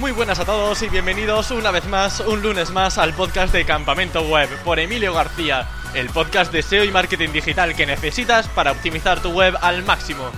Muy buenas a todos y bienvenidos una vez más, un lunes más, al podcast de Campamento Web por Emilio García, el podcast de SEO y marketing digital que necesitas para optimizar tu web al máximo.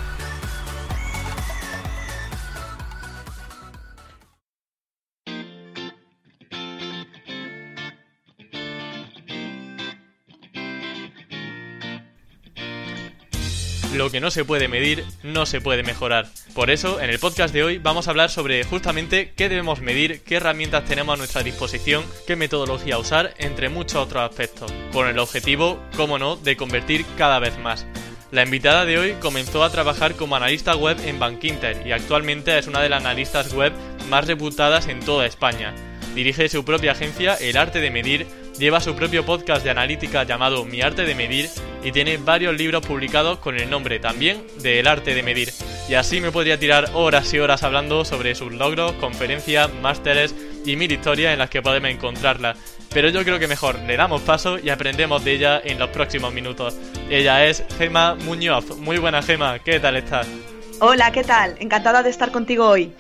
Lo que no se puede medir, no se puede mejorar. Por eso, en el podcast de hoy vamos a hablar sobre justamente qué debemos medir, qué herramientas tenemos a nuestra disposición, qué metodología usar, entre muchos otros aspectos, con el objetivo, como no, de convertir cada vez más. La invitada de hoy comenzó a trabajar como analista web en Bankinter y actualmente es una de las analistas web más reputadas en toda España. Dirige su propia agencia El Arte de Medir, lleva su propio podcast de analítica llamado Mi Arte de Medir y tiene varios libros publicados con el nombre también de El Arte de Medir. Y así me podría tirar horas y horas hablando sobre sus logros, conferencias, másteres y mil historias en las que podemos encontrarla. Pero yo creo que mejor le damos paso y aprendemos de ella en los próximos minutos. Ella es Gema Muñoz. Muy buena Gema, ¿qué tal estás? Hola, ¿qué tal? Encantada de estar contigo hoy.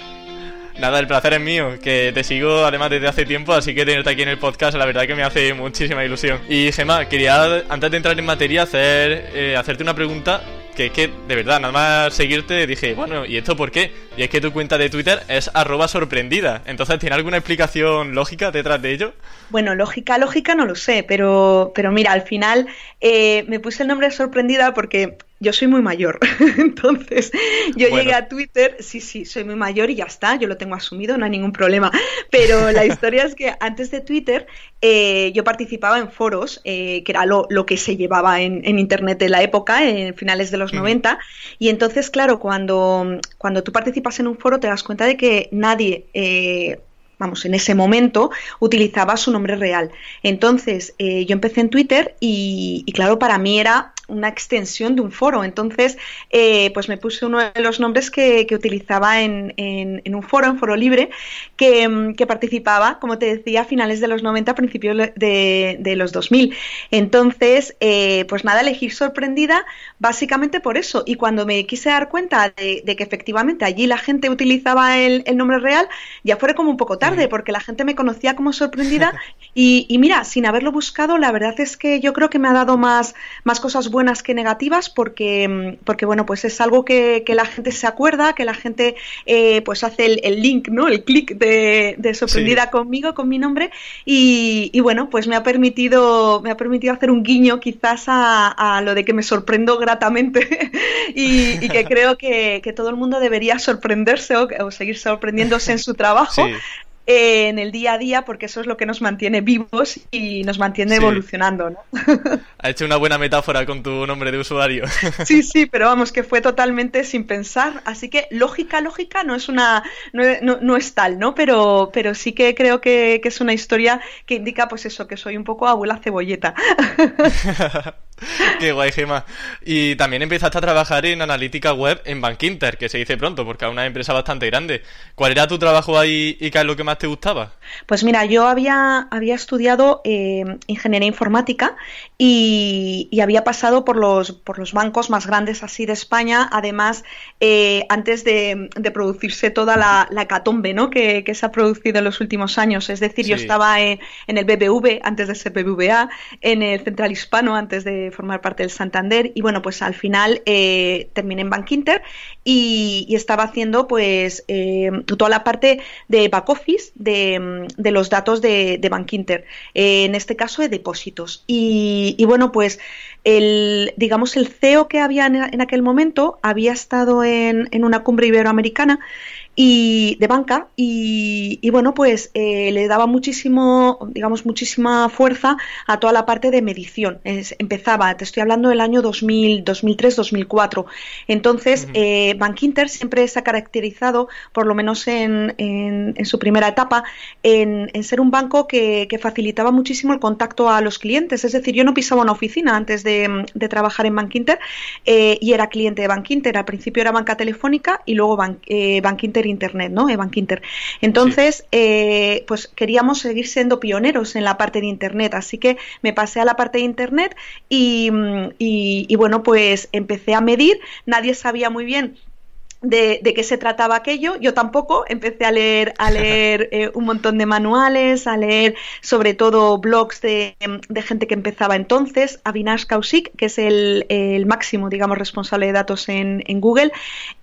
Nada, el placer es mío, que te sigo además desde hace tiempo, así que tenerte aquí en el podcast, la verdad que me hace muchísima ilusión. Y Gemma, quería antes de entrar en materia hacer eh, hacerte una pregunta que es que, de verdad, nada más seguirte dije, bueno, ¿y esto por qué? Y es que tu cuenta de Twitter es arroba sorprendida. Entonces, ¿tiene alguna explicación lógica detrás de ello? Bueno, lógica, lógica no lo sé, pero, pero mira, al final eh, me puse el nombre sorprendida porque yo soy muy mayor. Entonces, yo llegué a Twitter, sí, sí, soy muy mayor y ya está, yo lo tengo asumido, no hay ningún problema. Pero la historia es que antes de Twitter eh, yo participaba en foros, eh, que era lo, que se llevaba en, Internet en la época, en finales de los 90. Y entonces, claro, cuando, cuando tú participas en un foro te das cuenta de que nadie... Eh, vamos, en ese momento utilizaba su nombre real. Entonces, yo empecé en Twitter y, claro, para mí era una extensión de un foro. Entonces, eh, pues me puse uno de los nombres que, utilizaba en, un foro, en foro libre, que, participaba, como te decía, a finales de los 90, principios de, los 2000. Entonces, eh, pues nada, elegí sorprendida básicamente por eso. Y cuando me quise dar cuenta de, que efectivamente allí la gente utilizaba el, nombre real, ya fue como un poco tarde, porque la gente me conocía como sorprendida. Y, y, mira, sin haberlo buscado, la verdad es que yo creo que me ha dado más, más cosas buenas que negativas porque, mm, porque bueno, pues es algo que, la gente se acuerda, que la gente eh, pues hace el, link, ¿no? El clic de, sorprendida conmigo, con mi nombre. Y, bueno, pues me ha permitido me ha permitido hacer un guiño quizás a, lo de que me sorprendo gratamente. Y, que creo que, todo el mundo debería sorprenderse o, seguir sorprendiéndose en su trabajo en el día a día porque eso es lo que nos mantiene vivos y nos mantiene evolucionando, ¿no? Ha hecho una buena metáfora con tu nombre de usuario. Sí, sí, pero vamos, que fue totalmente sin pensar, así que lógica, lógica no es una, no, es tal, ¿no? Pero, pero sí que creo que, que, es una historia que indica pues eso, que soy un poco abuela cebolleta. Qué guay, Gema. Y también empezaste a trabajar en analítica web en Bankinter, que se dice pronto, porque es una empresa bastante grande. ¿Cuál era tu trabajo ahí y qué es lo que más te gustaba? Pues mira, yo había, había estudiado eh, ingeniería informática y, había pasado por los, por los bancos más grandes así de España, además, eh, antes de, producirse toda la, la catombe ¿no? que, se ha producido en los últimos años. Es decir, yo estaba en, en el BBV antes de ser BBVA, en el Central Hispano antes de formar parte del Santander y bueno, pues al final eh, terminé en Bankinter y, y estaba haciendo pues eh, toda la parte de back office de, de los datos de, de Bankinter, eh, en este caso de depósitos. Y, y, bueno, pues el, digamos, el CEO que había en, en aquel momento había estado en, en una cumbre iberoamericana y de banca y, bueno pues eh, le daba muchísimo digamos muchísima fuerza a toda la parte de medición. Empezaba te estoy hablando del año 2000 2003 2004 entonces eh, Bank Inter siempre se ha caracterizado por lo menos en, en, su primera etapa en, ser un banco que, facilitaba muchísimo el contacto a los clientes. Es decir yo no pisaba una oficina antes de, trabajar en Bank Inter eh, y era cliente de Bank Inter al principio era banca telefónica y luego Bank, Bank Inter Internet, ¿no? Bank Inter. Entonces, eh, pues queríamos seguir siendo pioneros en la parte de Internet, así que me pasé a la parte de Internet y, y bueno, pues empecé a medir. Nadie sabía muy bien de, qué se trataba aquello. Yo tampoco empecé a leer, a leer eh, un montón de manuales, a leer sobre todo blogs de, gente que empezaba entonces. Avinash Kaushik, que es el, máximo, digamos, responsable de datos en, Google,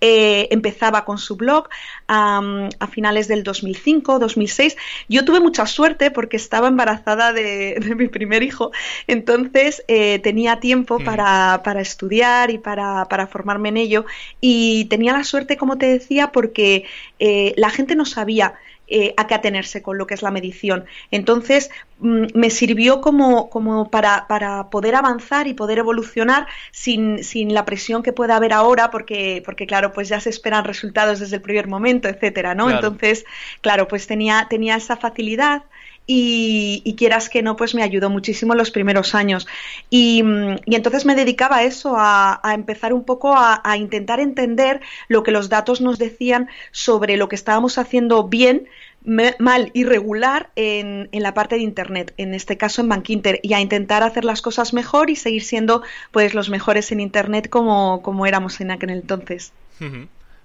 eh, empezaba con su blog a finales del 2005, 2006. Yo tuve mucha suerte porque estaba embarazada de, mi primer hijo, entonces eh, tenía tiempo para, para, estudiar y para, para formarme en ello y tenía la suerte, como te decía, porque eh, la gente no sabía eh, a qué atenerse con lo que es la medición. Entonces, mm, me sirvió como, como para, para, poder avanzar y poder evolucionar sin, sin, la presión que pueda haber ahora, porque, porque, claro, pues ya se esperan resultados desde el primer momento, etcétera, ¿no? Entonces, claro, pues tenía, tenía esa facilidad y, quieras que no, pues me ayudó muchísimo los primeros años. Y, entonces me dedicaba a eso, a, empezar un poco a, intentar entender lo que los datos nos decían sobre lo que estábamos haciendo bien mal y regular en, en, la parte de internet, en este caso en Bankinter, y a intentar hacer las cosas mejor y seguir siendo pues los mejores en internet como, como éramos en aquel entonces.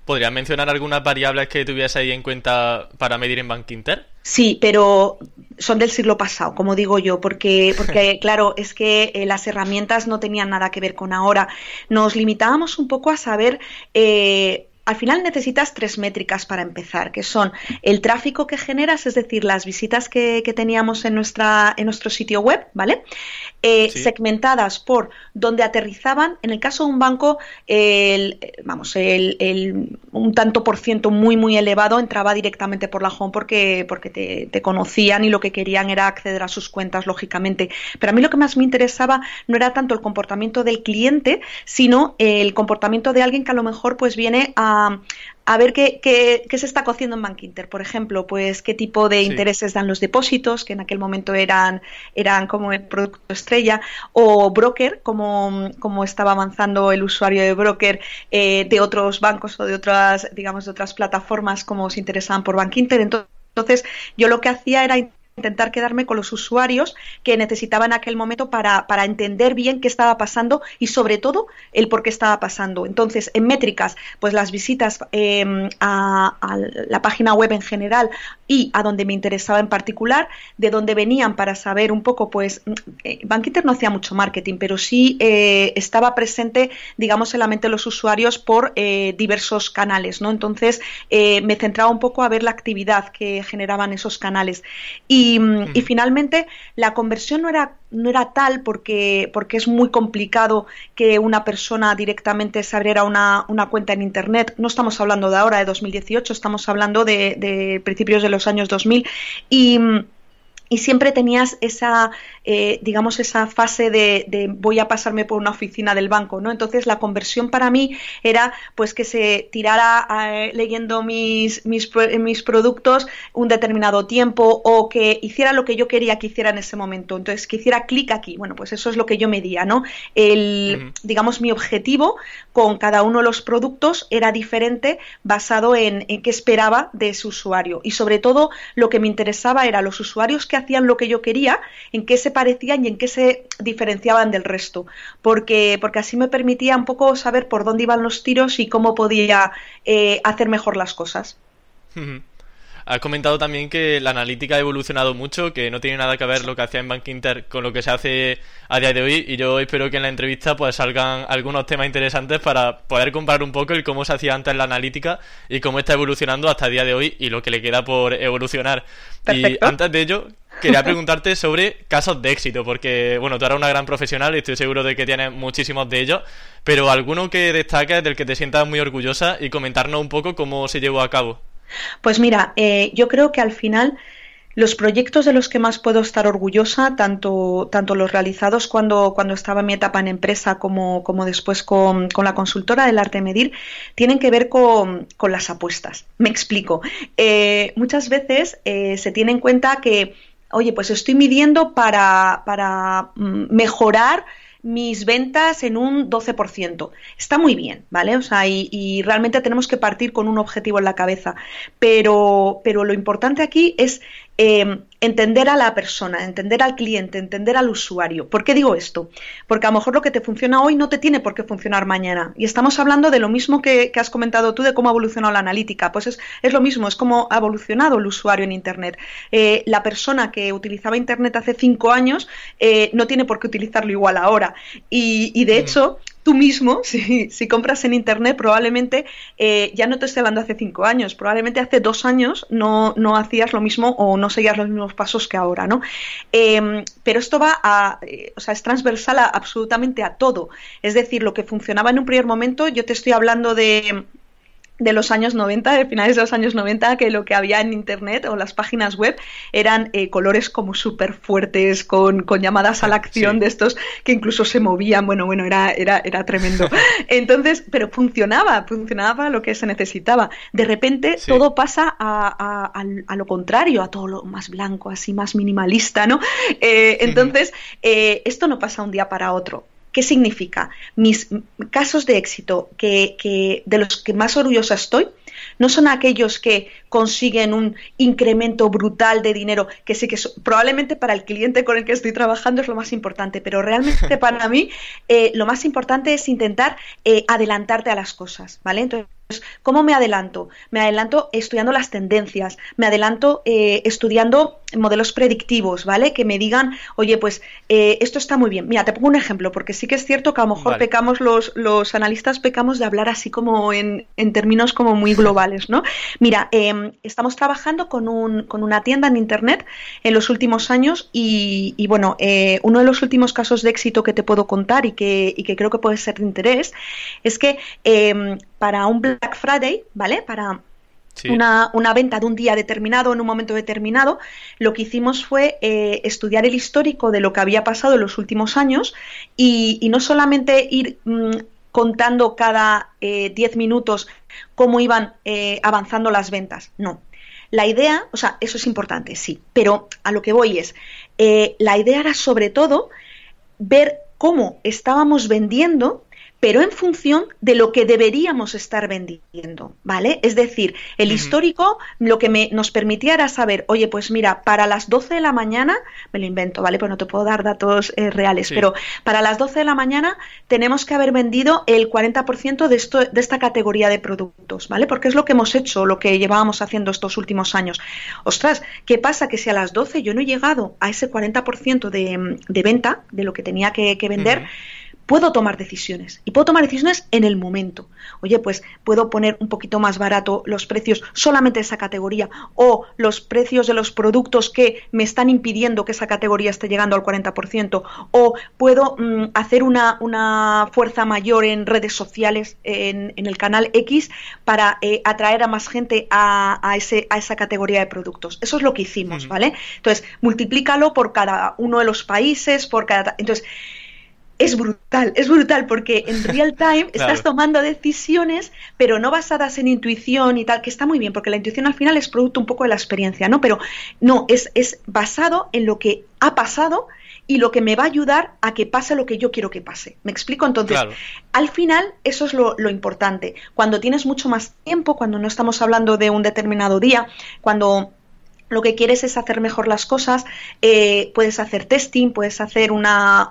¿Podrías mencionar algunas variables que tuviese ahí en cuenta para medir en Bankinter? Sí, pero son del siglo pasado, como digo yo, porque, porque claro, es que eh, las herramientas no tenían nada que ver con ahora. Nos limitábamos un poco a saber eh, al final necesitas tres métricas para empezar, que son el tráfico que generas, es decir, las visitas que, teníamos en, nuestra, en nuestro sitio web, ¿vale? Eh, segmentadas por donde aterrizaban, en el caso de un banco, el, vamos, el, un tanto por ciento muy, muy elevado entraba directamente por la home porque, porque te, te, conocían y lo que querían era acceder a sus cuentas, lógicamente. Pero a mí lo que más me interesaba no era tanto el comportamiento del cliente, sino el comportamiento de alguien que a lo mejor pues viene a a, ver qué, qué, se está cociendo en Bankinter. Por ejemplo, pues qué tipo de intereses dan los depósitos, que en aquel momento eran, eran como el producto estrella, o broker, como, como estaba avanzando el usuario de broker eh, de otros bancos o de otras, digamos, de otras plataformas como se interesaban por Bankinter. Entonces, yo lo que hacía era intentar quedarme con los usuarios que necesitaban aquel momento para, para, entender bien qué estaba pasando y sobre todo el por qué estaba pasando. Entonces, en métricas, pues las visitas em, a, la página web en general y a donde me interesaba en particular, de dónde venían para saber un poco, pues eh, Bankinter no hacía mucho marketing, pero sí eh, estaba presente, digamos, en la mente de los usuarios por eh, diversos canales, ¿no? Entonces, me centraba un poco a ver la actividad que generaban esos canales. Y y, finalmente la conversión no era, no era tal porque, porque es muy complicado que una persona directamente se abriera una, una cuenta en Internet. No estamos hablando de ahora, de 2018, estamos hablando de, de principios de los años 2000. Y y siempre tenías esa, eh, digamos, esa fase de, voy a pasarme por una oficina del banco, ¿no? Entonces la conversión para mí era pues que se tirara eh, leyendo mis, mis, mis, productos un determinado tiempo o que hiciera lo que yo quería que hiciera en ese momento. Entonces, que hiciera clic aquí. Bueno, pues eso es lo que yo medía, ¿no? El, digamos, mi objetivo con cada uno de los productos era diferente basado en, en qué esperaba de ese usuario. Y sobre todo lo que me interesaba era los usuarios que hacían lo que yo quería, en qué se parecían y en qué se diferenciaban del resto, porque, porque así me permitía un poco saber por dónde iban los tiros y cómo podía eh, hacer mejor las cosas. Has comentado también que la analítica ha evolucionado mucho, que no tiene nada que ver lo que hacía en Bank Inter con lo que se hace a día de hoy y yo espero que en la entrevista pues salgan algunos temas interesantes para poder comparar un poco el cómo se hacía antes la analítica y cómo está evolucionando hasta el día de hoy y lo que le queda por evolucionar. Y antes de ello, quería preguntarte sobre casos de éxito, porque bueno, tú eres una gran profesional y estoy seguro de que tienes muchísimos de ellos, pero alguno que destaques del que te sientas muy orgullosa y comentarnos un poco cómo se llevó a cabo. Pues mira, eh, yo creo que al final los proyectos de los que más puedo estar orgullosa, tanto, tanto los realizados cuando, cuando estaba en mi etapa en empresa como, como después con, con, la consultora del arte medir, tienen que ver con, con las apuestas. Me explico. Eh, muchas veces eh, se tiene en cuenta que, oye, pues estoy midiendo para, para mm, mejorar mis ventas en un 12%. Está muy bien, ¿vale? O sea, y, realmente tenemos que partir con un objetivo en la cabeza. Pero, pero lo importante aquí es eh, entender a la persona, entender al cliente, entender al usuario. ¿Por qué digo esto? Porque a lo mejor lo que te funciona hoy no te tiene por qué funcionar mañana. Y estamos hablando de lo mismo que, has comentado tú de cómo ha evolucionado la analítica. Pues es, lo mismo, es como ha evolucionado el usuario en Internet. Eh, la persona que utilizaba Internet hace cinco años eh, no tiene por qué utilizarlo igual ahora. Y, de hecho, tú mismo, si, si, compras en Internet, probablemente, eh, ya no te estoy hablando hace cinco años, probablemente hace dos años no, no hacías lo mismo o no seguías los mismos pasos que ahora, ¿no? Em, pero esto va a, eh, o sea, es transversal absolutamente a todo. Es decir, lo que funcionaba en un primer momento, yo te estoy hablando de de los años 90, de finales de los años 90, que lo que había en Internet o las páginas web eran eh, colores como súper fuertes, con, con, llamadas a la acción de estos que incluso se movían. Bueno, bueno, era, era, era tremendo. Entonces, pero funcionaba, funcionaba lo que se necesitaba. De repente todo pasa a, a, lo contrario, a todo lo más blanco, así más minimalista, ¿no? Eh, entonces, eh, esto no pasa un día para otro ¿Qué significa? Mis casos de éxito que, de los que más orgullosa estoy no son aquellos que consiguen un incremento brutal de dinero, que sí que probablemente para el cliente con el que estoy trabajando es lo más importante, pero realmente para mí eh, lo más importante es intentar eh, adelantarte a las cosas, ¿vale? Entonces, ¿Cómo me adelanto? Me adelanto estudiando las tendencias, me adelanto eh, estudiando modelos predictivos, ¿vale? Que me digan, oye, pues eh, esto está muy bien. Mira, te pongo un ejemplo, porque sí que es cierto que a lo mejor pecamos los, los analistas, pecamos de hablar así como en, en términos como muy globales, ¿no? Mira, em, estamos trabajando con, un, con, una tienda en Internet en los últimos años y, y bueno, eh, uno de los últimos casos de éxito que te puedo contar y que, y que creo que puede ser de interés es que em, para un Black Friday, ¿vale? Para una, una, venta de un día determinado, en un momento determinado, lo que hicimos fue eh, estudiar el histórico de lo que había pasado en los últimos años y, no solamente ir mm, contando cada 10 eh, minutos cómo iban eh, avanzando las ventas, no. La idea, o sea, eso es importante, sí, pero a lo que voy es, la idea era sobre todo ver cómo estábamos vendiendo pero en función de lo que deberíamos estar vendiendo, ¿vale? Es decir, el histórico lo que me, nos permitía era saber, oye, pues mira, para las 12 de la mañana, me lo invento, ¿vale? Pues no te puedo dar datos eh, reales, pero para las 12 de la mañana tenemos que haber vendido el 40% de, esto, de esta categoría de productos, ¿vale? Porque es lo que hemos hecho, lo que llevábamos haciendo estos últimos años. Ostras, ¿qué pasa? Que si a las 12 yo no he llegado a ese 40% de, de venta, de lo que tenía que, vender, puedo tomar decisiones y puedo tomar decisiones en el momento. Oye, pues puedo poner un poquito más barato los precios solamente de esa categoría o los precios de los productos que me están impidiendo que esa categoría esté llegando al 40% o puedo mm, hacer una, una, fuerza mayor en redes sociales, en, el canal X, para eh, atraer a más gente a, a, ese, a esa categoría de productos. Eso es lo que hicimos, ¿vale? Entonces, multiplícalo por cada uno de los países, por cada... Entonces, es brutal, es brutal porque en real time estás tomando decisiones, pero no basadas en intuición y tal, que está muy bien, porque la intuición al final es producto un poco de la experiencia, ¿no? Pero no, es, es basado en lo que ha pasado y lo que me va a ayudar a que pase lo que yo quiero que pase. ¿Me explico? Entonces, al final, eso es lo, lo, importante. Cuando tienes mucho más tiempo, cuando no estamos hablando de un determinado día, cuando lo que quieres es hacer mejor las cosas, eh, puedes hacer testing, puedes hacer una,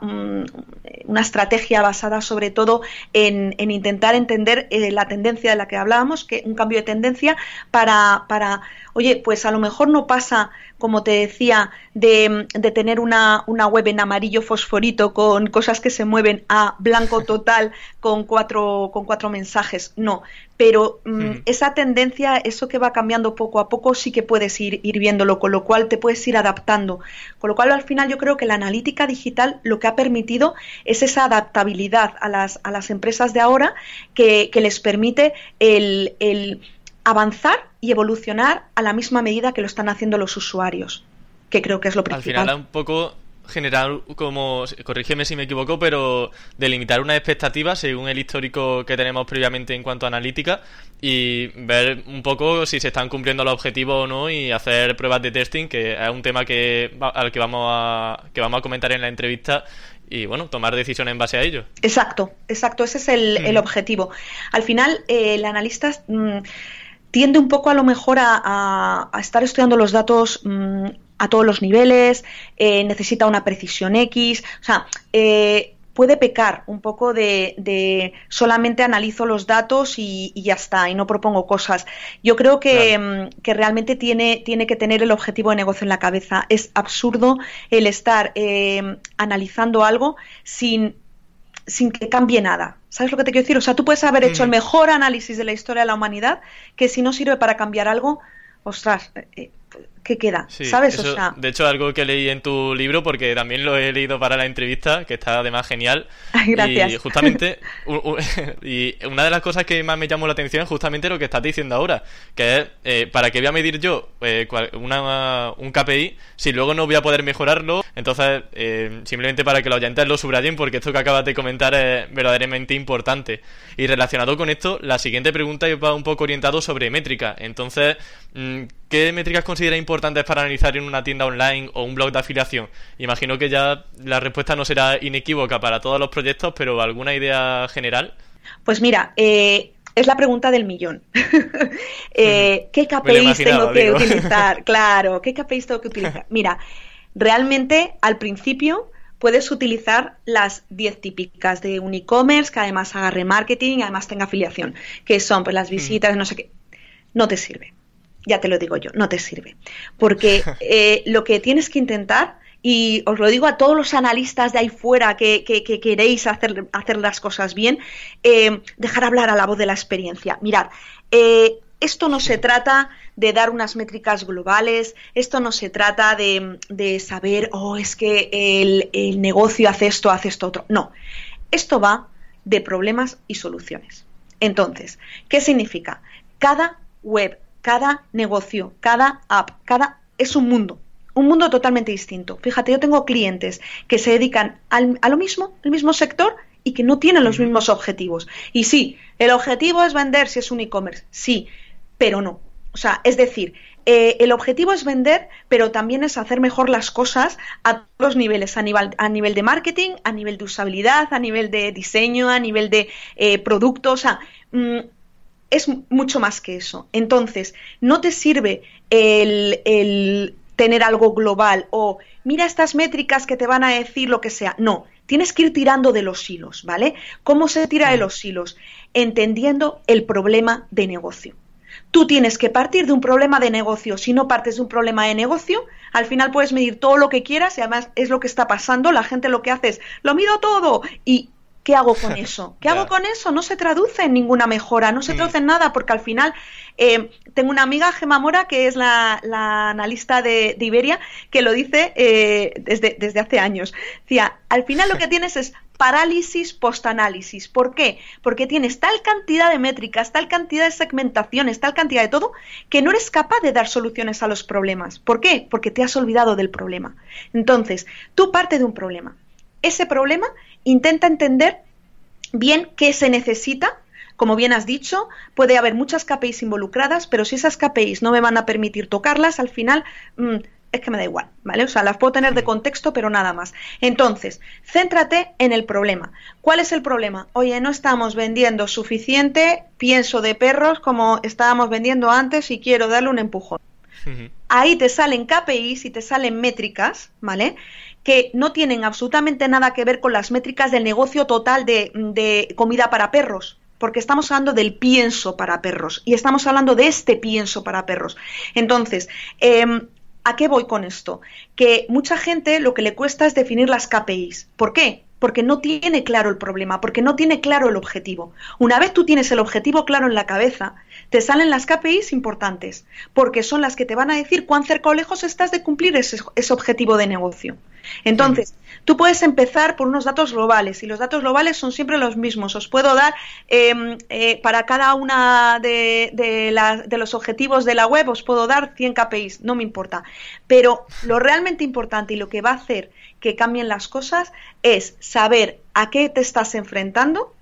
una estrategia basada sobre todo en, intentar entender eh, la tendencia de la que hablábamos, que un cambio de tendencia para, para oye, pues a lo mejor no pasa, como te decía, de, tener una, una, web en amarillo fosforito con cosas que se mueven a blanco total con cuatro, con cuatro mensajes. No, pero mm, esa tendencia, eso que va cambiando poco a poco, sí que puedes ir, ir viéndolo, con lo cual te puedes ir adaptando. Con lo cual, al final, yo creo que la analítica digital lo que ha permitido es esa adaptabilidad a las, a las empresas de ahora que, que les permite el, el avanzar y evolucionar a la misma medida que lo están haciendo los usuarios, que creo que es lo principal. Al final, un poco generar como, corrígeme si me equivoco, pero delimitar una expectativa según el histórico que tenemos previamente en cuanto a analítica y ver un poco si se están cumpliendo los objetivos o no y hacer pruebas de testing, que es un tema que al que vamos a que vamos a comentar en la entrevista y bueno, tomar decisiones en base a ello. Exacto, exacto, ese es el, el objetivo. Al final, eh, el analista mm, tiende un poco a lo mejor a, estar estudiando los datos mm, a todos los niveles, eh, necesita una precisión X, o sea, eh, puede pecar un poco de, solamente analizo los datos y, ya está, y no propongo cosas. Yo creo que, mm, que, realmente tiene, tiene que tener el objetivo de negocio en la cabeza. Es absurdo el estar eh, analizando algo sin, sin que cambie nada. ¿Sabes lo que te quiero decir? O sea, tú puedes haber hecho el mejor análisis de la historia de la humanidad, que si no sirve para cambiar algo, ostras, eh, ¿qué queda? ¿Sabes? de hecho, algo que leí en tu libro, porque también lo he leído para la entrevista, que está además genial. Gracias. Y justamente, y una de las cosas que más me llamó la atención es justamente lo que estás diciendo ahora, que es, eh, ¿para qué voy a medir yo eh, una, un KPI si luego no voy a poder mejorarlo? Entonces, eh, simplemente para que los oyentes lo subrayen, porque esto que acabas de comentar es verdaderamente importante. Y relacionado con esto, la siguiente pregunta va un poco orientado sobre métrica. Entonces, mm, ¿qué métricas considera importantes importantes para analizar en una tienda online o un blog de afiliación? Imagino que ya la respuesta no será inequívoca para todos los proyectos, pero ¿alguna idea general? Pues mira, eh, es la pregunta del millón. Eh, ¿Qué KPIs tengo que utilizar? Claro, ¿qué KPIs tengo que utilizar? Mira, realmente al principio puedes utilizar las 10 típicas de un e-commerce que además haga remarketing y además tenga afiliación, que son pues las visitas, no sé qué. No te sirve ya te lo digo yo, no te sirve. Porque eh, lo que tienes que intentar, y os lo digo a todos los analistas de ahí fuera que, queréis hacer, hacer, las cosas bien, eh, dejar hablar a la voz de la experiencia. Mirad, eh, esto no se trata de dar unas métricas globales, esto no se trata de, saber, oh, es que el, el negocio hace esto, hace esto otro. No, esto va de problemas y soluciones. Entonces, ¿qué significa? Cada web, cada negocio, cada app, cada es un mundo, un mundo totalmente distinto. Fíjate, yo tengo clientes que se dedican a lo mismo, el mismo sector y que no tienen los mismos objetivos. Y sí, el objetivo es vender si es un e-commerce, sí, pero no. O sea, es decir, eh, el objetivo es vender, pero también es hacer mejor las cosas a todos los niveles, a nivel, a nivel de marketing, a nivel de usabilidad, a nivel de diseño, a nivel de eh, producto. O sea, mm, es mucho más que eso. Entonces, no te sirve el, tener algo global o mira estas métricas que te van a decir lo que sea. No, tienes que ir tirando de los hilos, ¿vale? ¿Cómo se tira de los hilos? Entendiendo el problema de negocio. Tú tienes que partir de un problema de negocio. Si no partes de un problema de negocio, al final puedes medir todo lo que quieras y además es lo que está pasando. La gente lo que hace es, lo mido todo y ¿Qué hago con eso? ¿Qué hago con eso? No se traduce en ninguna mejora, no se mm. traduce en nada, porque al final eh, tengo una amiga, Gema Mora, que es la, analista de, Iberia, que lo dice eh, desde, desde hace años. Decía, al final lo que tienes es parálisis post-análisis. ¿Por qué? Porque tienes tal cantidad de métricas, tal cantidad de segmentaciones, tal cantidad de todo, que no eres capaz de dar soluciones a los problemas. ¿Por qué? Porque te has olvidado del problema. Entonces, tú parte de un problema. Ese problema intenta entender bien qué se necesita. Como bien has dicho, puede haber muchas KPIs involucradas, pero si esas KPIs no me van a permitir tocarlas, al final mm, es que me da igual, ¿vale? O sea, las puedo tener de contexto, pero nada más. Entonces, céntrate en el problema. ¿Cuál es el problema? Oye, no estamos vendiendo suficiente pienso de perros como estábamos vendiendo antes y quiero darle un empujón. Ahí te salen KPIs y te salen métricas, ¿vale? Que no tienen absolutamente nada que ver con las métricas del negocio total de, comida para perros porque estamos hablando del pienso para perros y estamos hablando de este pienso para perros. Entonces, em, ¿a qué voy con esto? Que mucha gente lo que le cuesta es definir las KPIs. ¿Por qué? Porque no tiene claro el problema, porque no tiene claro el objetivo. Una vez tú tienes el objetivo claro en la cabeza, te salen las KPIs importantes, porque son las que te van a decir cuán cerca o lejos estás de cumplir ese objetivo de negocio. Entonces, tú puedes empezar por unos datos globales y los datos globales son siempre los mismos. Os puedo dar em, eh, para cada una de, de, los objetivos de la web, os puedo dar 100 KPIs, no me importa. Pero lo realmente importante y lo que va a hacer que cambien las cosas es saber a qué te estás enfrentando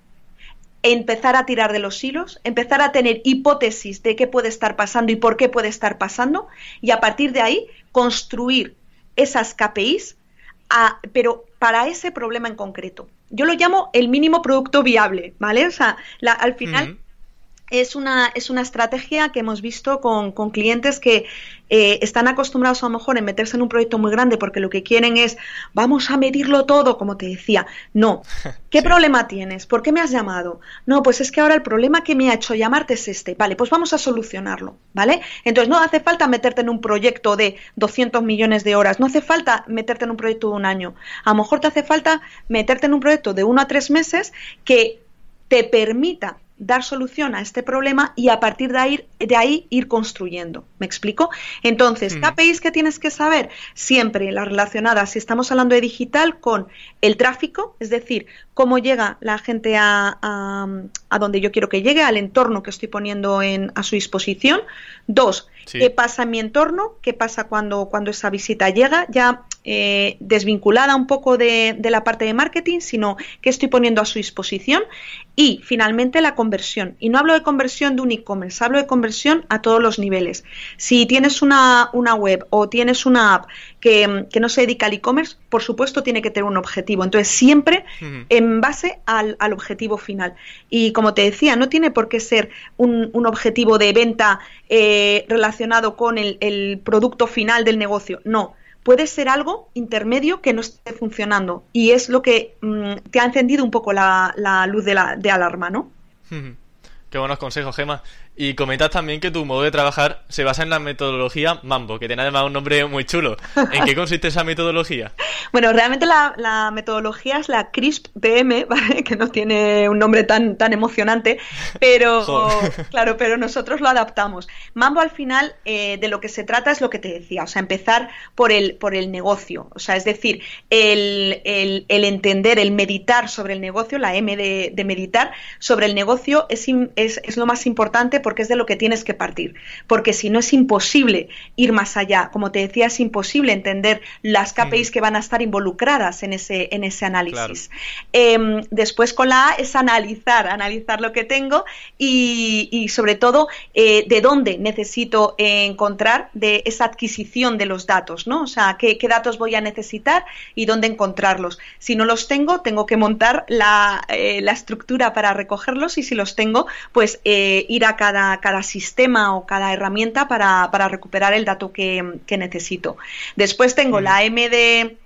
empezar a tirar de los hilos, empezar a tener hipótesis de qué puede estar pasando y por qué puede estar pasando, y a partir de ahí construir esas KPIs pero para ese problema en concreto. Yo lo llamo el mínimo producto viable, ¿vale? O sea, al final, es una, es una estrategia que hemos visto con, clientes que eh, están acostumbrados a lo mejor en meterse en un proyecto muy grande porque lo que quieren es vamos a medirlo todo, como te decía. No. ¿Qué problema tienes? ¿Por qué me has llamado? No, pues es que ahora el problema que me ha hecho llamarte es este. Vale, pues vamos a solucionarlo, ¿vale? Entonces no hace falta meterte en un proyecto de 200 millones de horas, no hace falta meterte en un proyecto de un año. A lo mejor te hace falta meterte en un proyecto de uno a tres meses que te permita dar solución a este problema y a partir de ahí, de ahí ir construyendo. ¿Me explico? Entonces, KPIs que tienes que saber siempre las relacionadas, si estamos hablando de digital, con el tráfico, es decir, cómo llega la gente a, a, donde yo quiero que llegue, al entorno que estoy poniendo en, a su disposición. Dos, qué pasa en mi entorno, qué pasa cuando, cuando esa visita llega, ya eh, desvinculada un poco de, de, la parte de marketing, sino qué estoy poniendo a su disposición. Y finalmente la conversión. Y no hablo de conversión de un e-commerce, hablo de conversión a todos los niveles. Si tienes una, una web o tienes una app que, no se dedica al e-commerce, por supuesto tiene que tener un objetivo. Entonces, siempre en base al, objetivo final. Y como te decía, no tiene por qué ser un, objetivo de venta eh, relacionado con el, producto final del negocio. No. Puede ser algo intermedio que no esté funcionando. Y es lo que mm, te ha encendido un poco la, luz de, la, de alarma, ¿no? Qué buenos consejos, Gema. Y comentas también que tu modo de trabajar se basa en la metodología Mambo, que tiene además un nombre muy chulo. ¿En qué consiste esa metodología? Bueno, realmente la, metodología es la CRISP PM, ¿vale? que no tiene un nombre tan, tan emocionante, pero claro, pero nosotros lo adaptamos. Mambo al final eh, de lo que se trata es lo que te decía, o sea, empezar por el, por el negocio, o sea, es decir, el, entender, el meditar sobre el negocio, la M de, meditar sobre el negocio es, es, es lo más importante porque es de lo que tienes que partir. Porque si no es imposible ir más allá. Como te decía, es imposible entender las KPIs que van a estar involucradas en ese, en ese análisis. Em, después con la A es analizar, analizar lo que tengo y, sobre todo eh, de dónde necesito encontrar de esa adquisición de los datos, ¿no? O sea, qué, datos voy a necesitar y dónde encontrarlos. Si no los tengo, tengo que montar la, eh, la estructura para recogerlos y si los tengo, pues eh, ir a cada cada, sistema o cada herramienta para, recuperar el dato que, necesito. Después tengo la M de,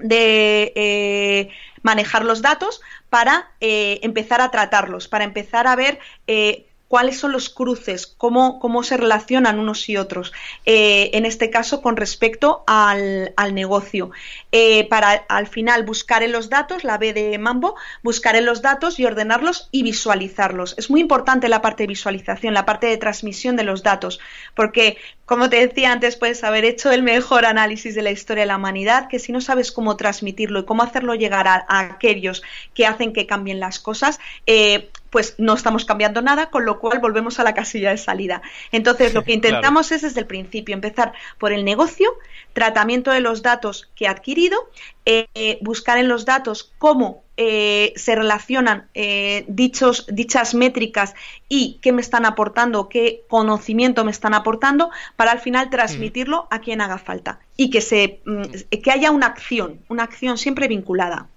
eh, manejar los datos para eh, empezar a tratarlos, para empezar a ver eh, cuáles son los cruces, cómo, cómo se relacionan unos y otros, eh, en este caso con respecto al, negocio. Eh, para al final buscar en los datos, la B de Mambo, buscar en los datos y ordenarlos y visualizarlos. Es muy importante la parte de visualización, la parte de transmisión de los datos, porque como te decía antes, puedes haber hecho el mejor análisis de la historia de la humanidad, que si no sabes cómo transmitirlo y cómo hacerlo llegar a, aquellos que hacen que cambien las cosas, eh, pues no estamos cambiando nada, con lo cual volvemos a la casilla de salida. Entonces, lo que intentamos es desde el principio empezar por el negocio, tratamiento de los datos que he adquirido, eh, buscar en los datos cómo eh, se relacionan eh, dichos, dichas métricas y qué me están aportando, qué conocimiento me están aportando, para al final transmitirlo a quien haga falta y que, se, mm, que haya una acción, una acción siempre vinculada.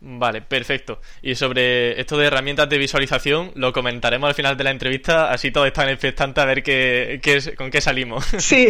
Vale, perfecto. Y sobre esto de herramientas de visualización, lo comentaremos al final de la entrevista, así todos están expectantes a ver qué, con qué salimos. Sí.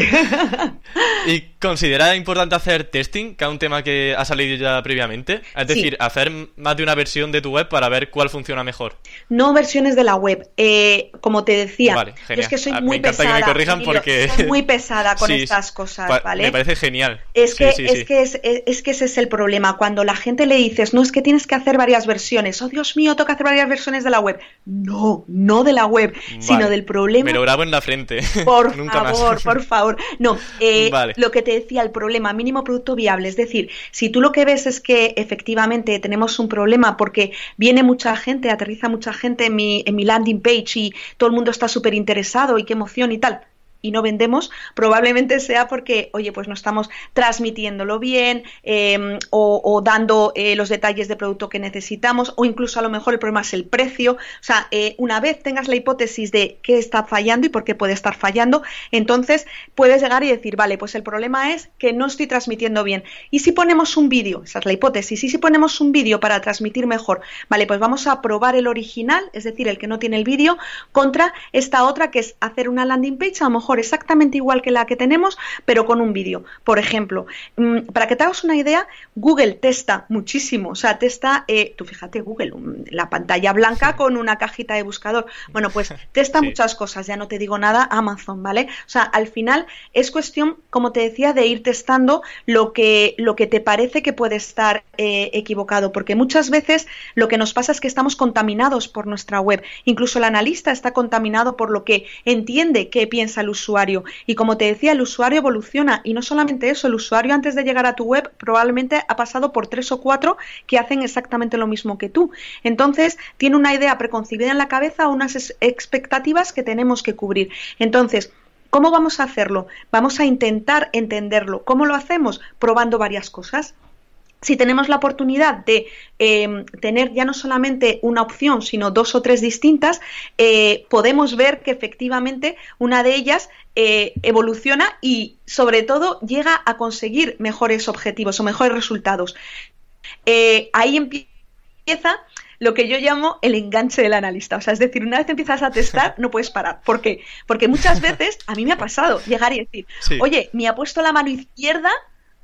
¿Y considera importante hacer testing, que es un tema que ha salido ya previamente? Es decir, hacer más de una versión de tu web para ver cuál funciona mejor. No versiones de la web. Eh, como te decía, vale, es que soy ah, muy pesada. Que me corrijan porque... Soy muy pesada con estas cosas, ¿vale? Me parece genial. Es que, es, que es, es que ese es el problema. Cuando la gente le dices, no es que tienes que hacer varias versiones. Oh, Dios mío, toca hacer varias versiones de la web. No, no de la web, sino del problema. Me lo grabo en la frente. Por favor, por favor. No, eh, lo que te decía, el problema, mínimo producto viable. Es decir, si tú lo que ves es que efectivamente tenemos un problema porque viene mucha gente, aterriza mucha gente en mi, en mi landing page y todo el mundo está súper interesado y qué emoción y tal y no vendemos, probablemente sea porque, oye, pues no estamos transmitiéndolo bien em, o, dando eh, los detalles de producto que necesitamos o incluso a lo mejor el problema es el precio. O sea, eh, una vez tengas la hipótesis de qué está fallando y por qué puede estar fallando, entonces puedes llegar y decir, vale, pues el problema es que no estoy transmitiendo bien. ¿Y si ponemos un vídeo? Esa es la hipótesis. ¿Y si ponemos un vídeo para transmitir mejor? Vale, pues vamos a probar el original, es decir, el que no tiene el vídeo, contra esta otra que es hacer una landing page a lo mejor exactamente igual que la que tenemos, pero con un vídeo. Por ejemplo, mm, para que te hagas una idea, Google testa muchísimo, o sea, testa, eh, tú fíjate, Google, la pantalla blanca con una cajita de buscador. Bueno, pues testa muchas cosas, ya no te digo nada, Amazon, ¿vale? O sea, al final es cuestión, como te decía, de ir testando lo que, lo que te parece que puede estar eh, equivocado, porque muchas veces lo que nos pasa es que estamos contaminados por nuestra web. Incluso el analista está contaminado por lo que entiende que piensa el usuario. Y como te decía, el usuario evoluciona y no solamente eso, el usuario antes de llegar a tu web probablemente ha pasado por tres o cuatro que hacen exactamente lo mismo que tú. Entonces, tiene una idea preconcebida en la cabeza, unas expectativas que tenemos que cubrir. Entonces, ¿Cómo vamos a hacerlo? Vamos a intentar entenderlo. ¿Cómo lo hacemos? Probando varias cosas si tenemos la oportunidad de em, tener ya no solamente una opción, sino dos o tres distintas, eh, podemos ver que efectivamente una de ellas eh, evoluciona y sobre todo llega a conseguir mejores objetivos o mejores resultados. Eh, ahí empieza lo que yo llamo el enganche del analista. O sea, es decir, una vez empiezas a testar, no puedes parar. ¿Por qué? Porque muchas veces a mí me ha pasado llegar y decir, oye, me ha puesto la mano izquierda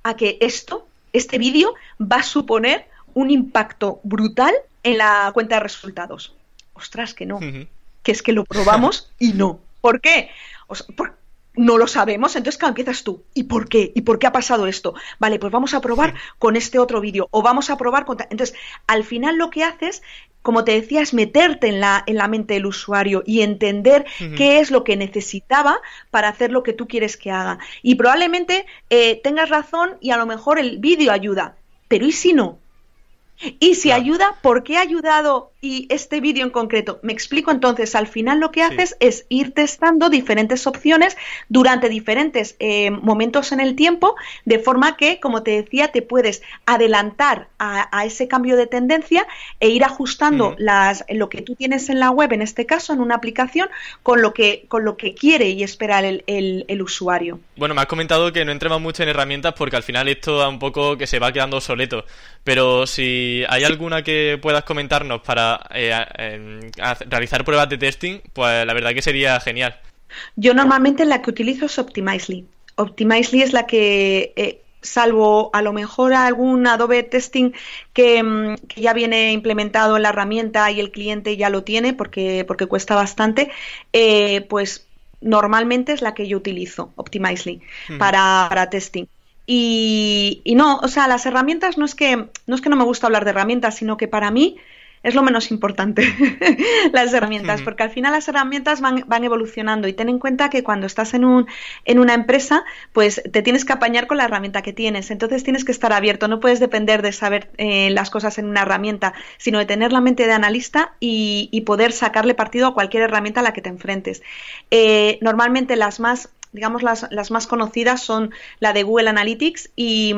a que esto este vídeo va a suponer un impacto brutal en la cuenta de resultados. Ostras, que no. Que es que lo probamos y no. ¿Por qué? no lo sabemos, entonces claro, empiezas tú. ¿Y por qué? ¿Y por qué ha pasado esto? Vale, pues vamos a probar con este otro vídeo o vamos a probar con... Entonces, al final lo que haces como te decía, es meterte en la, en la mente del usuario y entender qué es lo que necesitaba para hacer lo que tú quieres que haga. Y probablemente eh, tengas razón y a lo mejor el vídeo ayuda, pero ¿y si no? Y si ayuda, ¿por qué ha ayudado y este vídeo en concreto? Me explico entonces, al final lo que haces es ir testando diferentes opciones durante diferentes eh, momentos en el tiempo, de forma que, como te decía, te puedes adelantar a, ese cambio de tendencia e ir ajustando las, lo que tú tienes en la web, en este caso, en una aplicación, con lo que, con lo que quiere y espera el, el, usuario. Bueno, me has comentado que no entremos mucho en herramientas porque al final esto da un poco que se va quedando obsoleto, pero si hay alguna que puedas comentarnos para eh, realizar pruebas de testing, pues la verdad que sería genial. Yo normalmente la que utilizo es Optimizely. Optimizely es la que, eh, salvo a lo mejor algún Adobe Testing que, mm, que, ya viene implementado en la herramienta y el cliente ya lo tiene porque, porque cuesta bastante, eh, pues normalmente es la que yo utilizo, Optimizely, para, para testing. Y, no, o sea, las herramientas no es que no es que no me gusta hablar de herramientas, sino que para mí es lo menos importante las herramientas, porque al final las herramientas van, van, evolucionando y ten en cuenta que cuando estás en, un, en una empresa, pues te tienes que apañar con la herramienta que tienes, entonces tienes que estar abierto, no puedes depender de saber eh, las cosas en una herramienta, sino de tener la mente de analista y, y, poder sacarle partido a cualquier herramienta a la que te enfrentes. Eh, normalmente las más digamos, las, las, más conocidas son la de Google Analytics y,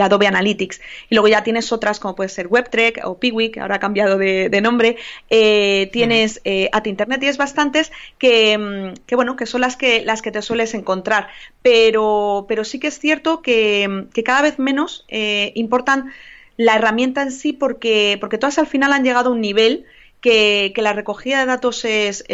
Adobe Analytics. Y luego ya tienes otras como puede ser WebTrek o Piwik, ahora ha cambiado de, nombre. Eh, tienes eh, At Internet y es bastantes que, mm, que, bueno, que son las que, las que te sueles encontrar. Pero, pero sí que es cierto que, que cada vez menos eh, importan la herramienta en sí porque, porque todas al final han llegado a un nivel que, la recogida de datos es,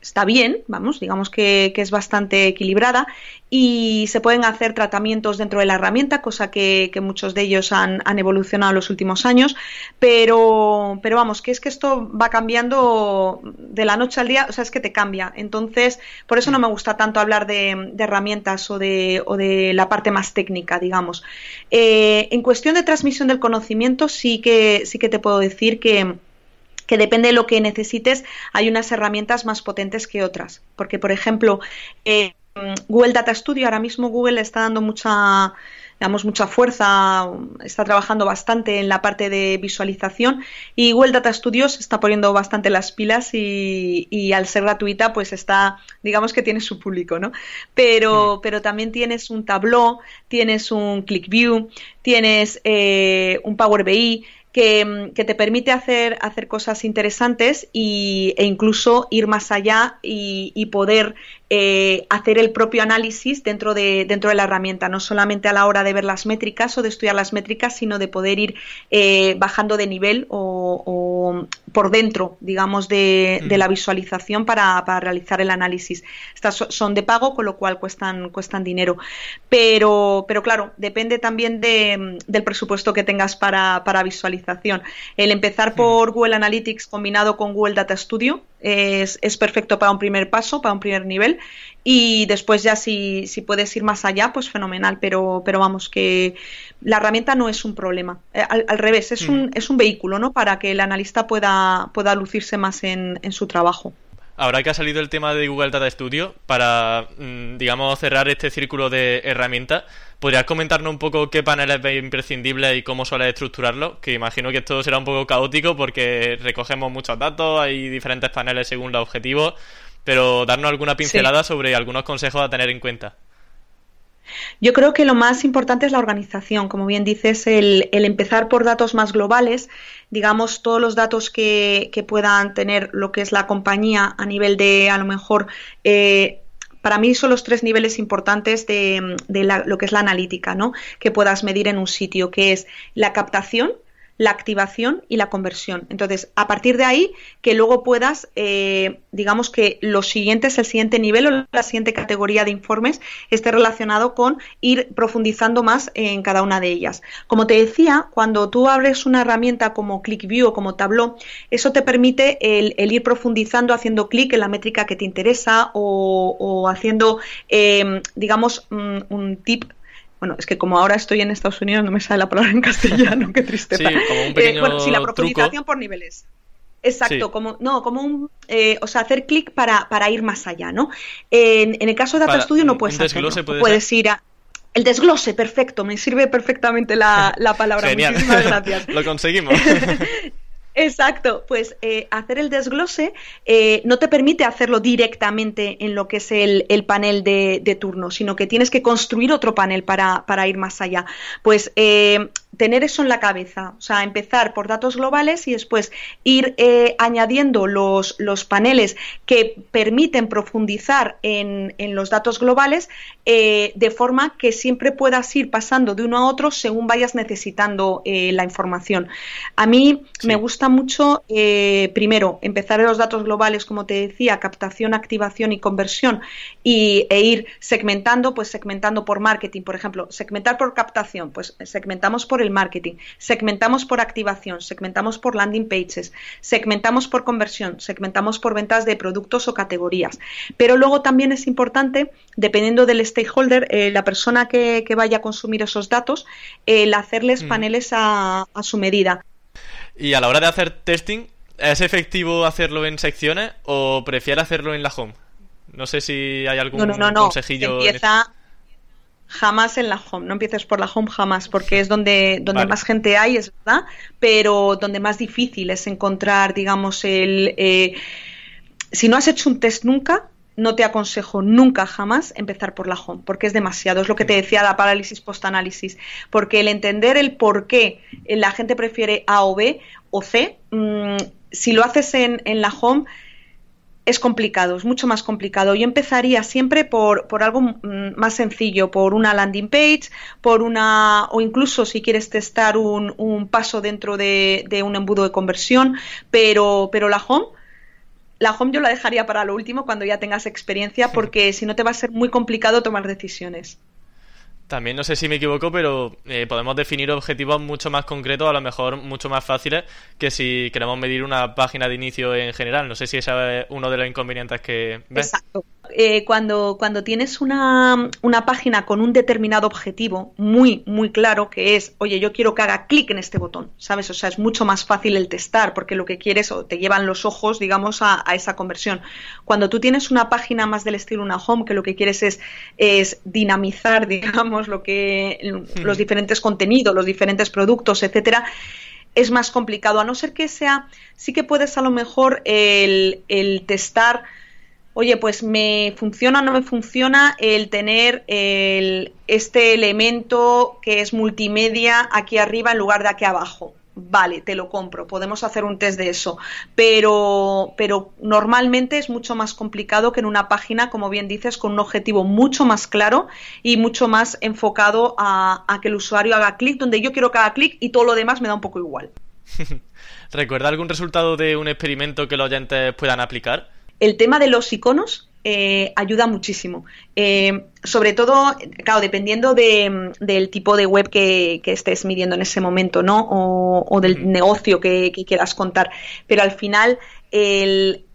está bien, vamos, digamos que, es bastante equilibrada y se pueden hacer tratamientos dentro de la herramienta, cosa que, muchos de ellos han, evolucionado en los últimos años, pero, pero vamos, que es que esto va cambiando de la noche al día, o sea, es que te cambia. Entonces, por eso no me gusta tanto hablar de, herramientas o de, la parte más técnica, digamos. Eh, en cuestión de transmisión del conocimiento, sí que, sí que te puedo decir que que depende de lo que necesites, hay unas herramientas más potentes que otras. Porque, por ejemplo, eh, Google Data Studio, ahora mismo Google está dando mucha damos mucha fuerza, está trabajando bastante en la parte de visualización y Google Data Studios está poniendo bastante las pilas y, al ser gratuita pues está, digamos que tiene su público, ¿no? Pero, pero también tienes un Tableau, tienes un ClickView, tienes eh, un Power BI, que, te permite hacer, hacer cosas interesantes y, e incluso ir más allá y, poder eh, hacer el propio análisis dentro de, dentro de la herramienta, no solamente a la hora de ver las métricas o de estudiar las métricas, sino de poder ir eh, bajando de nivel o, por dentro, digamos, de, la visualización para, realizar el análisis. Estas son de pago, con lo cual cuestan, cuestan dinero. Pero, pero claro, depende también del presupuesto que tengas para, para visualización. El empezar por Google Analytics combinado con Google Data Studio es, es perfecto para un primer paso, para un primer nivel y después ya si, si, puedes ir más allá, pues fenomenal, pero, pero vamos, que la herramienta no es un problema, eh, al, revés, es, un, mm. es un vehículo ¿no? para que el analista pueda, pueda lucirse más en, en su trabajo. Ahora que ha salido el tema de Google Data Studio, para, mm, digamos, cerrar este círculo de herramientas, ¿podrías comentarnos un poco qué paneles ves imprescindibles y cómo sueles estructurarlo? Que imagino que esto será un poco caótico porque recogemos muchos datos, hay diferentes paneles según los objetivos pero darnos alguna pincelada sobre algunos consejos a tener en cuenta. Yo creo que lo más importante es la organización, como bien dices, el, empezar por datos más globales, digamos, todos los datos que, puedan tener lo que es la compañía a nivel de, a lo mejor, eh, para mí son los tres niveles importantes de, lo que es la analítica, ¿no? Que puedas medir en un sitio, que es la captación, la activación y la conversión. Entonces, a partir de ahí, que luego puedas, eh, digamos que los siguientes, el siguiente nivel o la siguiente categoría de informes esté relacionado con ir profundizando más en cada una de ellas. Como te decía, cuando tú abres una herramienta como ClickView o como Tableau, eso te permite el, ir profundizando, haciendo clic en la métrica que te interesa o, haciendo, eh, digamos, un tip bueno, es que como ahora estoy en Estados Unidos no me sale la palabra en castellano, qué tristeza. Sí, como un eh, bueno, sí, la profundización por niveles. Exacto, como no, como un, eh, o sea, hacer clic para, para, ir más allá, ¿no? En, el caso de Data Studio no puedes hacerlo, puedes ir a el desglose, perfecto, me sirve perfectamente la, la palabra. Genial. Muchísimas gracias. Lo conseguimos. Exacto, pues eh, hacer el desglose eh, no te permite hacerlo directamente en lo que es el, panel de, turno, sino que tienes que construir otro panel para, para ir más allá. Pues eh, tener eso en la cabeza, o sea, empezar por datos globales y después ir eh, añadiendo los, los, paneles que permiten profundizar en, en los datos globales eh, de forma que siempre puedas ir pasando de uno a otro según vayas necesitando eh, la información. A mí me gusta mucho, primero, empezar en los datos globales, como te decía, captación, activación y conversión, y, e ir segmentando, pues segmentando por marketing, por ejemplo, segmentar por captación, pues segmentamos por el marketing, segmentamos por activación, segmentamos por landing pages, segmentamos por conversión, segmentamos por ventas de productos o categorías. Pero luego también es importante, dependiendo del stakeholder, eh, la persona que, vaya a consumir esos datos, el hacerles mm. paneles a, su medida. Y a la hora de hacer testing, ¿es efectivo hacerlo en secciones o prefiere hacerlo en la home? No sé si hay algún no, no, no, consejillo. Empieza, jamás en la home, no empieces por la home jamás, porque es donde, donde más gente hay, es verdad, pero donde más difícil es encontrar, digamos, el... Eh, si no has hecho un test nunca, no te aconsejo nunca jamás empezar por la home, porque es demasiado. Es lo que te decía la parálisis post-análisis, porque el entender el por qué la gente prefiere A o B o C, mm, si lo haces en, en la home, es complicado, es mucho más complicado. Yo empezaría siempre por, por, algo mm, más sencillo, por una landing page, por una, o incluso si quieres testar un, un paso dentro de, de, un embudo de conversión, pero, pero la home, la home yo la dejaría para lo último cuando ya tengas experiencia, porque si no te va a ser muy complicado tomar decisiones. También no sé si me equivoco, pero eh, podemos definir objetivos mucho más concretos, a lo mejor mucho más fáciles que si queremos medir una página de inicio en general. No sé si ese es uno de los inconvenientes que ves. Exacto. Eh, cuando, cuando tienes una, una, página con un determinado objetivo muy, muy claro, que es, oye, yo quiero que haga clic en este botón, ¿sabes? O sea, es mucho más fácil el testar, porque lo que quieres, o te llevan los ojos, digamos, a, esa conversión. Cuando tú tienes una página más del estilo una home, que lo que quieres es, es dinamizar, digamos, lo que, los diferentes contenidos, los diferentes productos, etcétera, es más complicado, a no ser que sea, sí que puedes a lo mejor el, el testar oye, pues me funciona o no me funciona el tener este elemento que es multimedia aquí arriba en lugar de aquí abajo. Vale, te lo compro, podemos hacer un test de eso, pero, pero normalmente es mucho más complicado que en una página, como bien dices, con un objetivo mucho más claro y mucho más enfocado a, a que el usuario haga clic donde yo quiero que haga clic y todo lo demás me da un poco igual. ¿Recuerda algún resultado de un experimento que los oyentes puedan aplicar? El tema de los iconos eh, ayuda muchísimo. Eh, sobre todo, claro, dependiendo del tipo de web que, estés midiendo en ese momento, ¿no? O, del negocio que, quieras contar. Pero al final, el,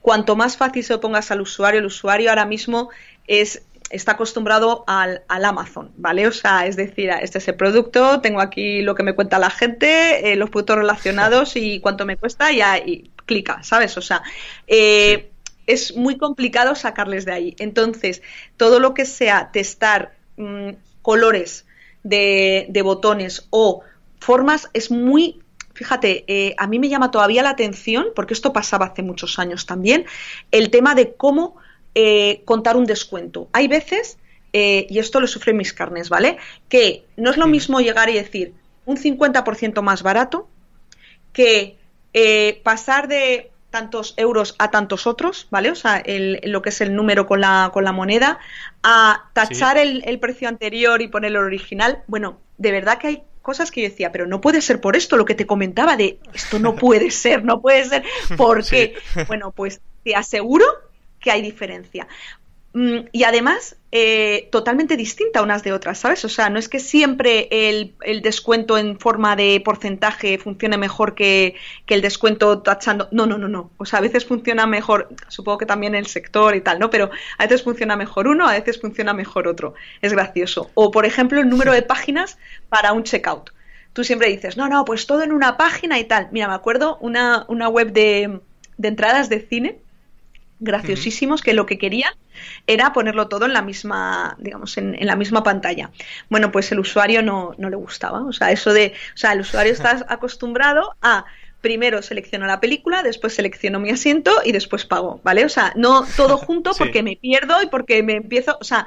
cuanto más fácil se lo pongas al usuario, el usuario ahora mismo es está acostumbrado al, Amazon, ¿vale? O sea, es decir, este es el producto, tengo aquí lo que me cuenta la gente, eh, los productos relacionados y cuánto me cuesta y, ahí clica, ¿sabes? O sea, eh, es muy complicado sacarles de ahí. Entonces, todo lo que sea testar mm, colores de, botones o formas es muy fíjate, eh, a mí me llama todavía la atención, porque esto pasaba hace muchos años también, el tema de cómo eh, contar un descuento. Hay veces, y esto lo sufren mis carnes, ¿vale? Que no es lo mismo llegar y decir un 50% más barato que eh, pasar de tantos euros a tantos otros, ¿vale? O sea, lo que es el número con la, con la moneda, a tachar el, precio anterior y poner el original. Bueno, de verdad que hay cosas que yo decía, pero no puede ser por esto, lo que te comentaba de esto no puede ser, no puede ser, ¿por qué? Bueno, pues te aseguro que hay diferencia. Mm, y además, eh, totalmente distinta unas de otras, ¿sabes? O sea, no es que siempre el, descuento en forma de porcentaje funcione mejor que, el descuento tachando. No, no, no, no. O sea, a veces funciona mejor, supongo que también el sector y tal, ¿no? Pero a veces funciona mejor uno, a veces funciona mejor otro. Es gracioso. O, por ejemplo, el número de páginas para un checkout. Tú siempre dices, no, no, pues todo en una página y tal. Mira, me acuerdo una, una web de, de entradas de cine graciosísimos que lo que querían era ponerlo todo en la misma, digamos, en, la misma pantalla. Bueno, pues el usuario no, no, le gustaba. O sea, eso de, o sea, el usuario está acostumbrado a primero selecciono la película, después selecciono mi asiento y después pago, ¿vale? O sea, no todo junto porque me pierdo y porque me empiezo, o sea,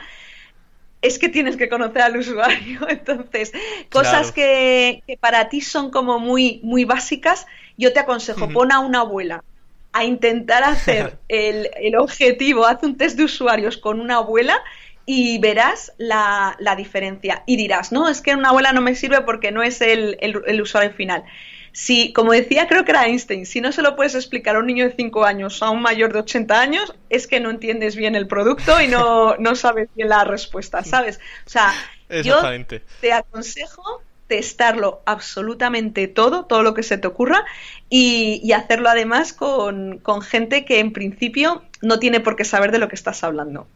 es que tienes que conocer al usuario. Entonces, cosas que, que, para ti son como muy, muy básicas, yo te aconsejo, pon a una abuela a intentar hacer el, el, objetivo, haz un test de usuarios con una abuela y verás la, la, diferencia. Y dirás, no, es que una abuela no me sirve porque no es el, el, usuario final. Si, como decía, creo que era Einstein, si no se lo puedes explicar a un niño de 5 años o a un mayor de 80 años, es que no entiendes bien el producto y no, no sabes bien la respuesta, ¿sabes? O sea, yo te aconsejo testarlo absolutamente todo, todo lo que se te ocurra y, hacerlo además con, gente que en principio no tiene por qué saber de lo que estás hablando.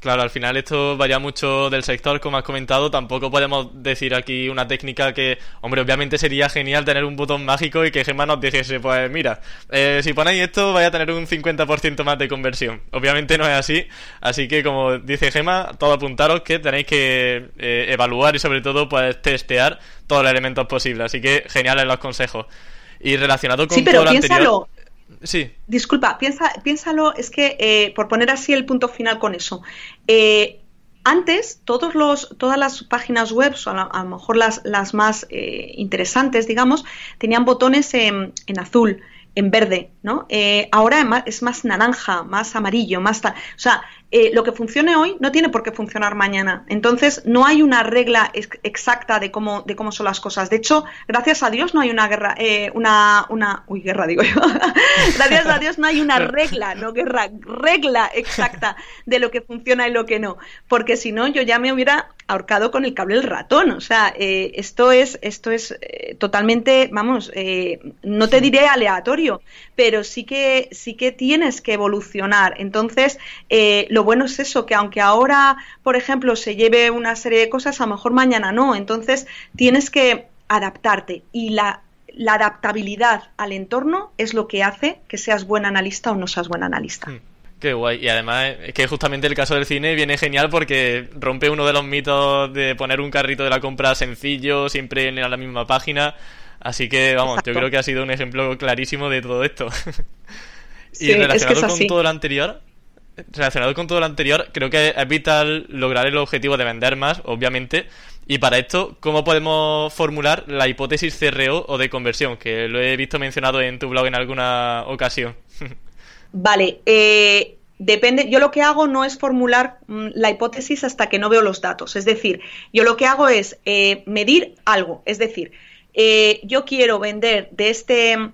Claro, al final esto vaya mucho del sector, como has comentado. Tampoco podemos decir aquí una técnica que, hombre, obviamente sería genial tener un botón mágico y que Gemma nos dijese, pues mira, eh, si ponéis esto vaya a tener un 50% más de conversión. Obviamente no es así, así que como dice Gemma, todo apuntaros que tenéis que eh, evaluar y sobre todo pues testear todos los elementos posibles. Así que geniales los consejos. Y relacionado con sí, pero todo lo anterior... Sí. Disculpa, piensa, piénsalo, es que eh, por poner así el punto final con eso. Eh, antes, todos los, todas las páginas web, a, lo mejor las, las más eh, interesantes, digamos, tenían botones en, azul en verde, ¿no? Ahora es más naranja, más amarillo, más tal. O sea, eh, lo que funcione hoy no tiene por qué funcionar mañana. Entonces, no hay una regla exacta de cómo, de cómo son las cosas. De hecho, gracias a Dios no hay una guerra, eh, una, una, uy, guerra digo yo. gracias a Dios no hay una regla, no guerra, regla exacta de lo que funciona y lo que no. Porque si no, yo ya me hubiera ahorcado con el cable del ratón. O sea, eh, esto es, esto es eh, totalmente, vamos, eh, no te diré aleatorio, pero sí que, sí que tienes que evolucionar. Entonces, lo bueno es eso, que aunque ahora, por ejemplo, se lleve una serie de cosas, a lo mejor mañana no. Entonces tienes que adaptarte y la, adaptabilidad al entorno es lo que hace que seas buen analista o no seas buen analista. Hmm. Qué guay. Y además es que justamente el caso del cine viene genial porque rompe uno de los mitos de poner un carrito de la compra sencillo, siempre en la misma página. Así que, vamos, yo creo que ha sido un ejemplo clarísimo de todo esto. y relacionado con todo lo anterior, relacionado con todo lo anterior, creo que es vital lograr el objetivo de vender más, obviamente. Y para esto, ¿cómo podemos formular la hipótesis CRO o de conversión? Que lo he visto mencionado en tu blog en alguna ocasión. Vale, eh, depende. Yo lo que hago no es formular mm, la hipótesis hasta que no veo los datos. Es decir, yo lo que hago es eh, medir algo. Es decir, eh, yo quiero vender de este,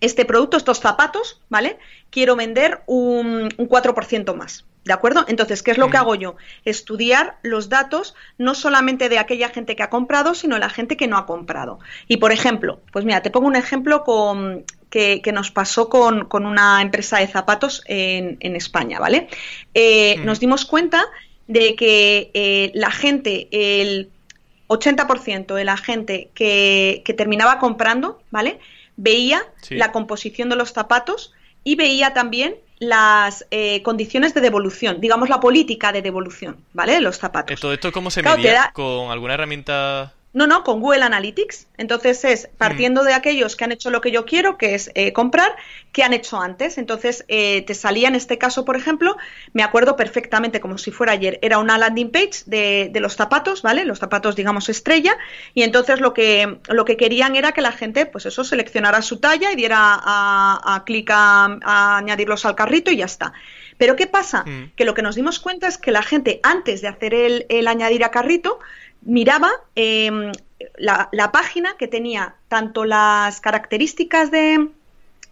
este producto, estos zapatos, ¿vale? Quiero vender un, un 4% más. ¿De acuerdo? Entonces, ¿qué es lo que hago yo? Estudiar los datos no solamente de aquella gente que ha comprado, sino de la gente que no ha comprado. Y, por ejemplo, pues mira, te pongo un ejemplo con, que, nos pasó con, una empresa de zapatos en, España, ¿vale? Eh, nos dimos cuenta de que eh, la gente, el 80% de la gente que, terminaba comprando, ¿vale? Veía la composición de los zapatos y veía también las eh, condiciones de devolución, digamos la política de devolución, ¿vale? Los zapatos. ¿Todo esto cómo se medía? ¿Con alguna herramienta no, no, con Google Analytics. Entonces es partiendo de aquellos que han hecho lo que yo quiero, que es eh, comprar, que han hecho antes. Entonces eh, te salía en este caso, por ejemplo, me acuerdo perfectamente como si fuera ayer, era una landing page de, los zapatos, ¿vale? Los zapatos, digamos, estrella. Y entonces lo que, lo que querían era que la gente, pues eso, seleccionara su talla y diera a, clic a, añadirlos al carrito y ya está. Pero ¿qué pasa? Mm. Que lo que nos dimos cuenta es que la gente, antes de hacer el, el añadir a carrito, miraba em, la, página que tenía tanto las características de,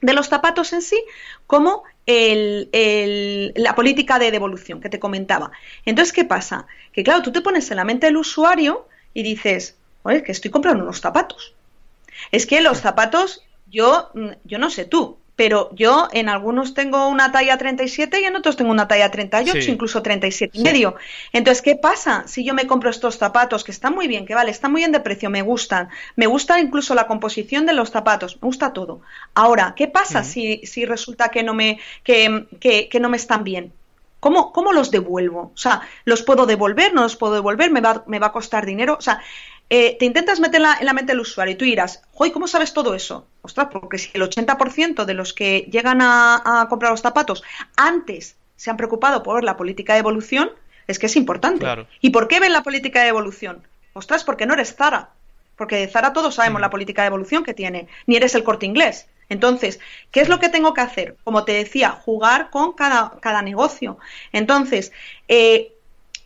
los zapatos en sí como la política de devolución que te comentaba. Entonces, ¿qué pasa? Que claro, tú te pones en la mente del usuario y dices, oye, que estoy comprando unos zapatos. Es que los zapatos, yo, mm, yo no sé tú, pero yo en algunos tengo una talla 37 y en otros tengo una talla 38, incluso 37 y medio. Entonces, ¿qué pasa si yo me compro estos zapatos que están muy bien, que vale, están muy bien de precio, me gustan, me gusta incluso la composición de los zapatos, me gusta todo. Ahora, ¿qué pasa si, si resulta que no me, que, que, no me están bien? ¿Cómo, ¿Cómo, los devuelvo? O sea, ¿los puedo devolver? ¿No los puedo devolver? ¿Me va, me va a costar dinero? O sea, eh, te intentas meter en la mente del usuario y tú dirás, ¡Joy, ¿cómo sabes todo eso? Ostras, porque si el 80% de los que llegan a, comprar los zapatos antes se han preocupado por la política de evolución, es que es importante. ¿Y por qué ven la política de evolución? Ostras, porque no eres Zara. Porque de Zara todos sabemos la política de evolución que tiene, ni eres el corte inglés. Entonces, ¿qué es lo que tengo que hacer? Como te decía, jugar con cada, cada negocio. Entonces, eh,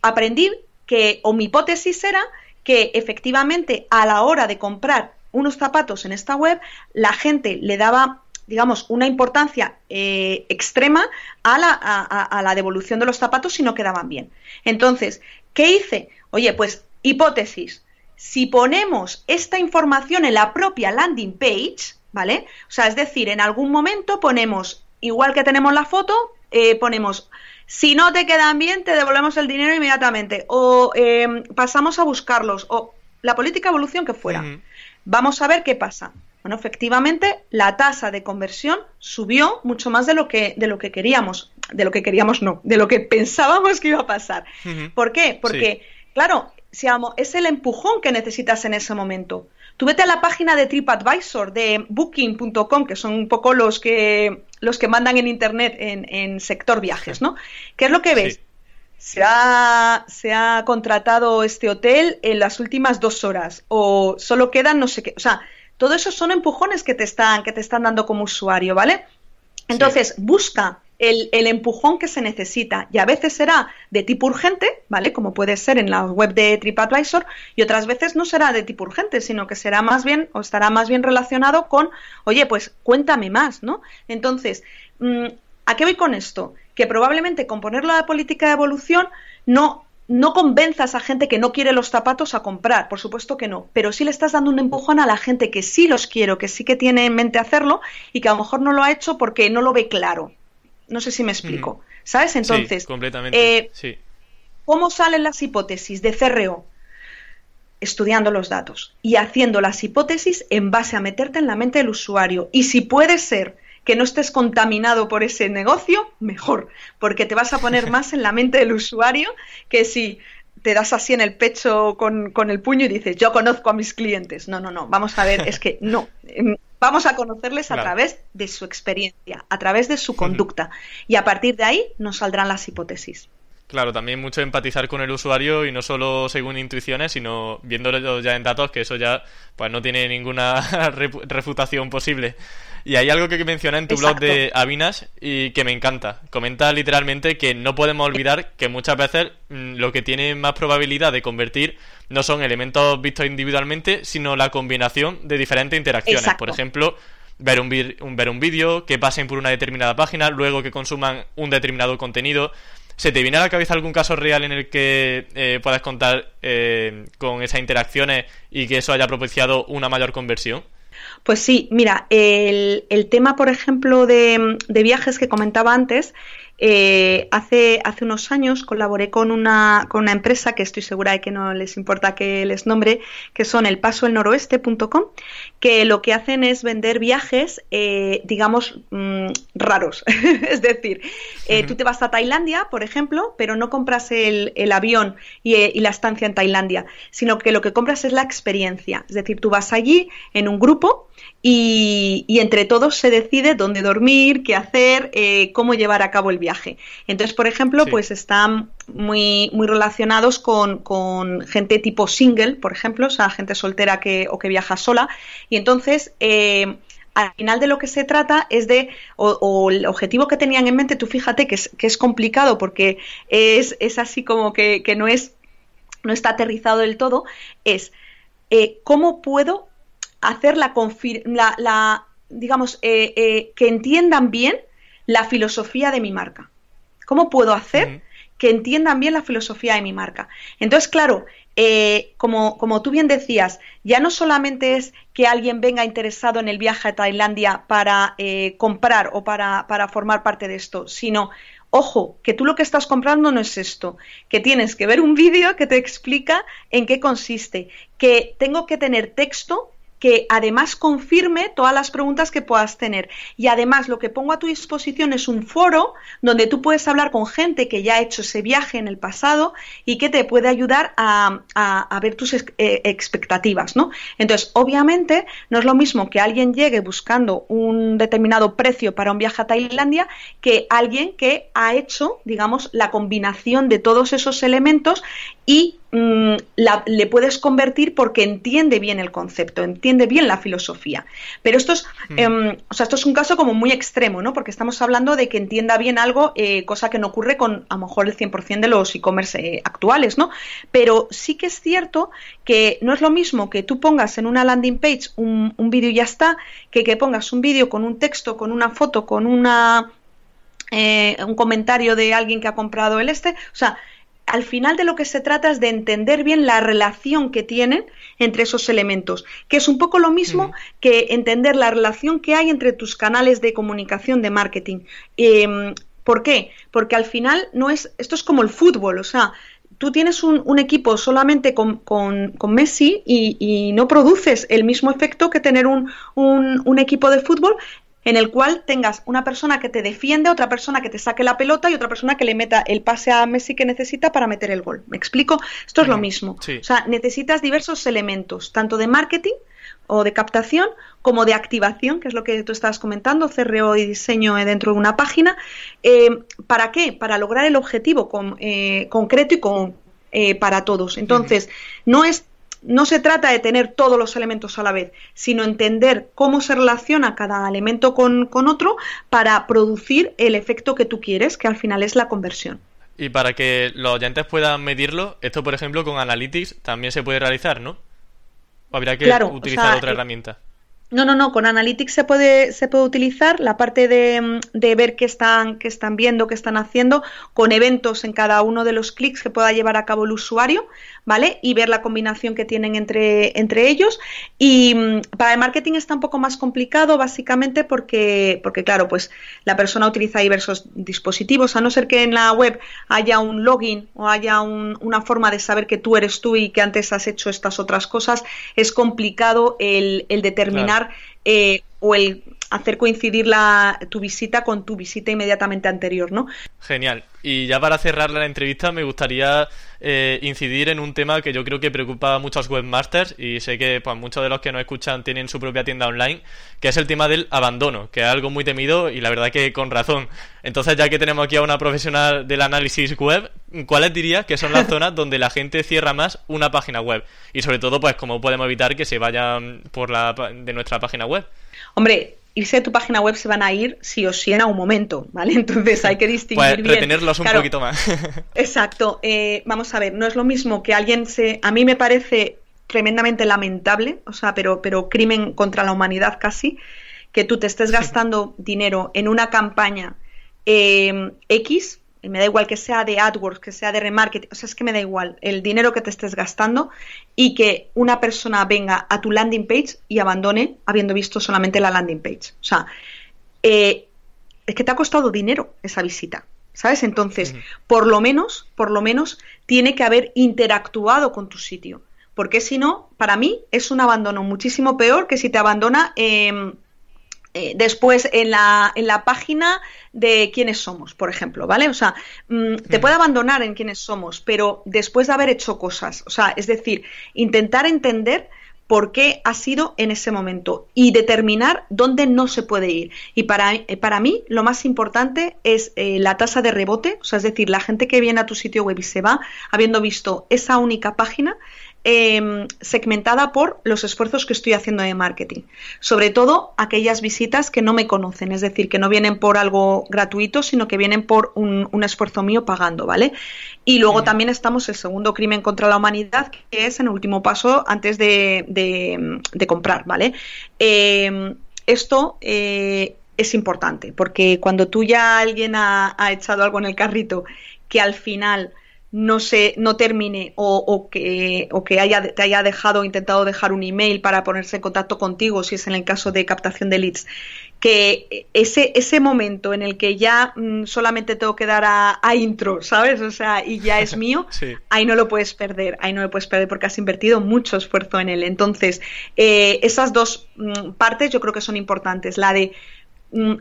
aprendí que, o mi hipótesis era que efectivamente a la hora de comprar unos zapatos en esta web, la gente le daba digamos, una importancia eh, extrema a la, a la, devolución de los zapatos si no quedaban bien. Entonces, ¿qué hice? Oye, pues hipótesis, si ponemos esta información en la propia landing page, ¿vale? O sea, es decir, en algún momento ponemos, igual que tenemos la foto, eh, ponemos si no te quedan bien, te devolvemos el dinero inmediatamente. O em, pasamos a buscarlos. O la política evolución que fuera. Vamos a ver qué pasa. Bueno, efectivamente, la tasa de conversión subió mucho más de lo que, de lo que queríamos. De lo que queríamos, no, de lo que pensábamos que iba a pasar. ¿Por qué? Porque, claro, si es el empujón que necesitas en ese momento. Tú vete a la página de TripAdvisor, de Booking.com, que son un poco los que, los que mandan en Internet en, sector viajes, ¿no? ¿Qué es lo que ves? Se ha, se ha, contratado este hotel en las últimas dos horas o solo quedan no sé qué. O sea, todo eso son empujones que te están, que te están dando como usuario, ¿vale? Entonces, busca el, empujón que se necesita. Y a veces será de tipo urgente, ¿vale? Como puede ser en la web de TripAdvisor, y otras veces no será de tipo urgente, sino que será más bien o estará más bien relacionado con, oye, pues cuéntame más, ¿no? Entonces, mm, ¿a qué voy con esto? Que probablemente con ponerlo a la política de evolución no no convenzas a gente que no quiere los zapatos a comprar, por supuesto que no, pero sí le estás dando un empujón a la gente que sí los quiero, que sí que tiene en mente hacerlo y que a lo mejor no lo ha hecho porque no lo ve claro. No sé si me explico. ¿Sabes? Entonces, sí, completamente. Eh, sí. ¿cómo salen las hipótesis de CRO? Estudiando los datos y haciendo las hipótesis en base a meterte en la mente del usuario. Y si puede ser que no estés contaminado por ese negocio, mejor, porque te vas a poner más en la mente del usuario que si te das así en el pecho con, con, el puño y dices, yo conozco a mis clientes. No, no, no, vamos a ver, es que no. Em, vamos a conocerles a través de su experiencia, a través de su conducta. Y a partir de ahí nos saldrán las hipótesis. Claro, también mucho empatizar con el usuario y no solo según intuiciones, sino viéndolo ya en datos, que eso ya pues no tiene ninguna refutación posible. Y hay algo que menciona en tu blog de Avinas y que me encanta. Comenta literalmente que no podemos olvidar que muchas veces mm, lo que tiene más probabilidad de convertir no son elementos vistos individualmente, sino la combinación de diferentes interacciones. Por ejemplo, ver un, ver un vídeo, que pasen por una determinada página, luego que consuman un determinado contenido. ¿Se te viene a la cabeza algún caso real en el que eh, puedas contar eh, con esas interacciones y que eso haya propiciado una mayor conversión? Pues sí, mira, el, tema, por ejemplo, de, viajes que comentaba antes, eh, hace, hace unos años colaboré con una, con una empresa que estoy segura de que no les importa que les nombre, que son el paso el noroeste.com, que lo que hacen es vender viajes, eh, digamos, mm, raros. es decir, eh, tú te vas a Tailandia, por ejemplo, pero no compras el, el avión y, y, la estancia en Tailandia, sino que lo que compras es la experiencia. Es decir, tú vas allí en un grupo y, entre todos se decide dónde dormir, qué hacer, eh, cómo llevar a cabo el viaje. Entonces, por ejemplo, pues están muy, muy relacionados con, gente tipo single, por ejemplo, o sea, gente soltera que, o que viaja sola. Y entonces, eh, al final de lo que se trata es de, o, el objetivo que tenían en mente, tú fíjate que es, que es complicado porque es, es así como que, que, no es, no está aterrizado del todo, es eh, cómo puedo hacer la, la, digamos, eh, eh, que entiendan bien la filosofía de mi marca. ¿Cómo puedo hacer que entiendan bien la filosofía de mi marca? Entonces, claro, eh, como, como, tú bien decías, ya no solamente es que alguien venga interesado en el viaje a Tailandia para comprar o para, para formar parte de esto, sino Ojo, que tú lo que estás comprando no es esto, que tienes que ver un vídeo que te explica en qué consiste, que tengo que tener texto que además confirme todas las preguntas que puedas tener. Y además lo que pongo a tu disposición es un foro donde tú puedes hablar con gente que ya ha hecho ese viaje en el pasado y que te puede ayudar a, ver tus eh, expectativas, ¿no? Entonces, obviamente, no es lo mismo que alguien llegue buscando un determinado precio para un viaje a Tailandia que alguien que ha hecho, digamos, la combinación de todos esos elementos y mm, le puedes convertir porque entiende bien el concepto, entiende bien la filosofía. Pero esto es, mm. em, o sea, esto es un caso como muy extremo, ¿no? Porque estamos hablando de que entienda bien algo, eh, cosa que no ocurre con a lo mejor el 100% de los e-commerce eh, actuales, ¿no? Pero sí que es cierto que no es lo mismo que tú pongas en una landing page un, vídeo y ya está, que que pongas un vídeo con un texto, con una foto, con una eh, un comentario de alguien que ha comprado el este, o sea, al final de lo que se trata es de entender bien la relación que tienen entre esos elementos, que es un poco lo mismo que entender la relación que hay entre tus canales de comunicación de marketing. Em, ¿Por qué? Porque al final no es, esto es como el fútbol, o sea, tú tienes un, equipo solamente con, Messi y, no produces el mismo efecto que tener un, un, equipo de fútbol en el cual tengas una persona que te defiende, otra persona que te saque la pelota y otra persona que le meta el pase a Messi que necesita para meter el gol. ¿Me explico? Esto es lo mismo. O sea, necesitas diversos elementos, tanto de marketing o de captación como de activación, que es lo que tú estabas comentando, CRO y diseño dentro de una página. Eh, ¿Para qué? Para lograr el objetivo con, eh, concreto y con, eh, para todos. Entonces, no es no se trata de tener todos los elementos a la vez, sino entender cómo se relaciona cada elemento con, otro para producir el efecto que tú quieres, que al final es la conversión. Y para que los oyentes puedan medirlo, esto por ejemplo con Analytics también se puede realizar, ¿no? ¿O habría que utilizar otra eh, herramienta? No, no, no, con Analytics se puede, se puede utilizar la parte de, de, ver qué están, qué están viendo, qué están haciendo, con eventos en cada uno de los clics que pueda llevar a cabo el usuario, ¿vale? Y ver la combinación que tienen entre, entre ellos. Y mm, para el marketing está un poco más complicado, básicamente porque, porque, claro, pues la persona utiliza diversos dispositivos, a no ser que en la web haya un login o haya una forma de saber que tú eres tú y que antes has hecho estas otras cosas, es complicado el, determinar eh, o el hacer coincidir la, tu visita con tu visita inmediatamente anterior, ¿no? Genial. Y ya para cerrar la entrevista me gustaría eh, incidir en un tema que yo creo que preocupa a muchos webmasters y sé que pues, muchos de los que nos escuchan tienen su propia tienda online, que es el tema del abandono, que es algo muy temido y la verdad que con razón. Entonces, ya que tenemos aquí a una profesional del análisis web, ¿cuáles dirías que son las zonas donde la gente cierra más una página web? Y sobre todo, pues, ¿cómo podemos evitar que se vayan por la de nuestra página web? Hombre, irse de tu página web se van a ir sí o sí en algún momento, ¿vale? Entonces hay que distinguir pues, bien. retenerlos un poquito más. exacto. Eh, vamos a ver, no es lo mismo que alguien se... A mí me parece tremendamente lamentable, o sea, pero, pero crimen contra la humanidad casi, que tú te estés gastando dinero en una campaña eh, X, me da igual que sea de AdWords, que sea de remarketing, o sea, es que me da igual el dinero que te estés gastando y que una persona venga a tu landing page y abandone habiendo visto solamente la landing page. O sea, eh, es que te ha costado dinero esa visita, ¿sabes? Entonces, por lo menos, por lo menos, tiene que haber interactuado con tu sitio. Porque si no, para mí es un abandono muchísimo peor que si te abandona em, eh, después en la, en la página de quiénes somos, por ejemplo, ¿vale? O sea, mm, te puede abandonar en quiénes somos, pero después de haber hecho cosas, o sea, es decir, intentar entender por qué ha sido en ese momento y determinar dónde no se puede ir. Y para, eh, para mí lo más importante es eh, la tasa de rebote, o sea, es decir, la gente que viene a tu sitio web y se va habiendo visto esa única página, Em, segmentada por los esfuerzos que estoy haciendo de marketing. Sobre todo aquellas visitas que no me conocen, es decir, que no vienen por algo gratuito, sino que vienen por un, esfuerzo mío pagando, ¿vale? Y luego también estamos el segundo crimen contra la humanidad, que es en último paso antes de, comprar, ¿vale? Em, esto eh, es importante, porque cuando tú ya alguien ha, ha echado algo en el carrito que al final no se no termine o, que, o que haya, te haya dejado intentado dejar un email para ponerse en contacto contigo si es en el caso de captación de leads que ese ese momento en el que ya mm, solamente tengo que dar a, intro sabes o sea y ya es mío ahí no lo puedes perder ahí no lo puedes perder porque has invertido mucho esfuerzo en él. Entonces eh, esas dos mm, partes yo creo que son importantes. La de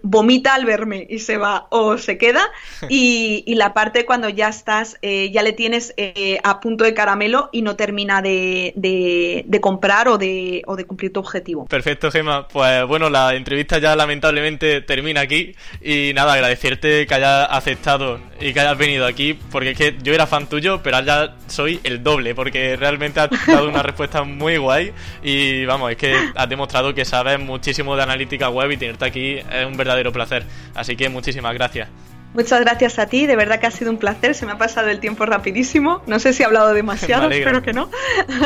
vomita al verme y se va o se queda y, la parte cuando ya estás, eh, ya le tienes eh, a punto de caramelo y no termina de, de, comprar o de, o de cumplir tu objetivo. Perfecto, Gema. Pues bueno, la entrevista ya lamentablemente termina aquí y nada, agradecerte que hayas aceptado y que hayas venido aquí porque es que yo era fan tuyo, pero ahora soy el doble porque realmente has dado una respuesta muy guay y vamos, es que has demostrado que sabes muchísimo de analítica web y tenerte aquí un verdadero placer. Así que muchísimas gracias. Muchas gracias a ti, de verdad que ha sido un placer, se me ha pasado el tiempo rapidísimo, no sé si he hablado demasiado, espero que no,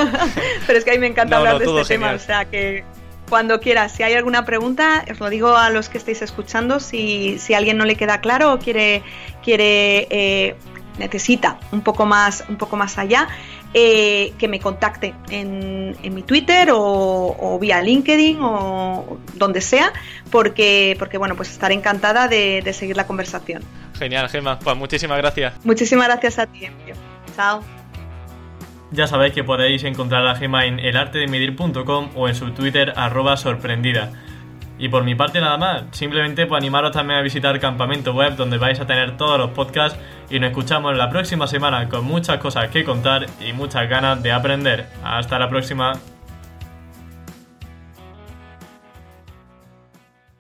pero es que a mí me encanta hablar de este tema, o sea que cuando quieras, si hay alguna pregunta, os lo digo a los que estéis escuchando, si, si a alguien no le queda claro o quiere, quiere eh, necesita un poco más, un poco más allá, eh, que me contacte en, mi Twitter o, vía LinkedIn o donde sea, porque, porque bueno, pues estaré encantada de, seguir la conversación. Genial, Gemma. Pues muchísimas gracias. Muchísimas gracias a ti, Emilio. Chao. Ya sabéis que podéis encontrar a Gema en elartedemedir.com o en su Twitter arroba sorprendida. Y por mi parte nada más, simplemente pues animaros también a visitar Campamento Web donde vais a tener todos los podcasts y nos escuchamos la próxima semana con muchas cosas que contar y muchas ganas de aprender. Hasta la próxima.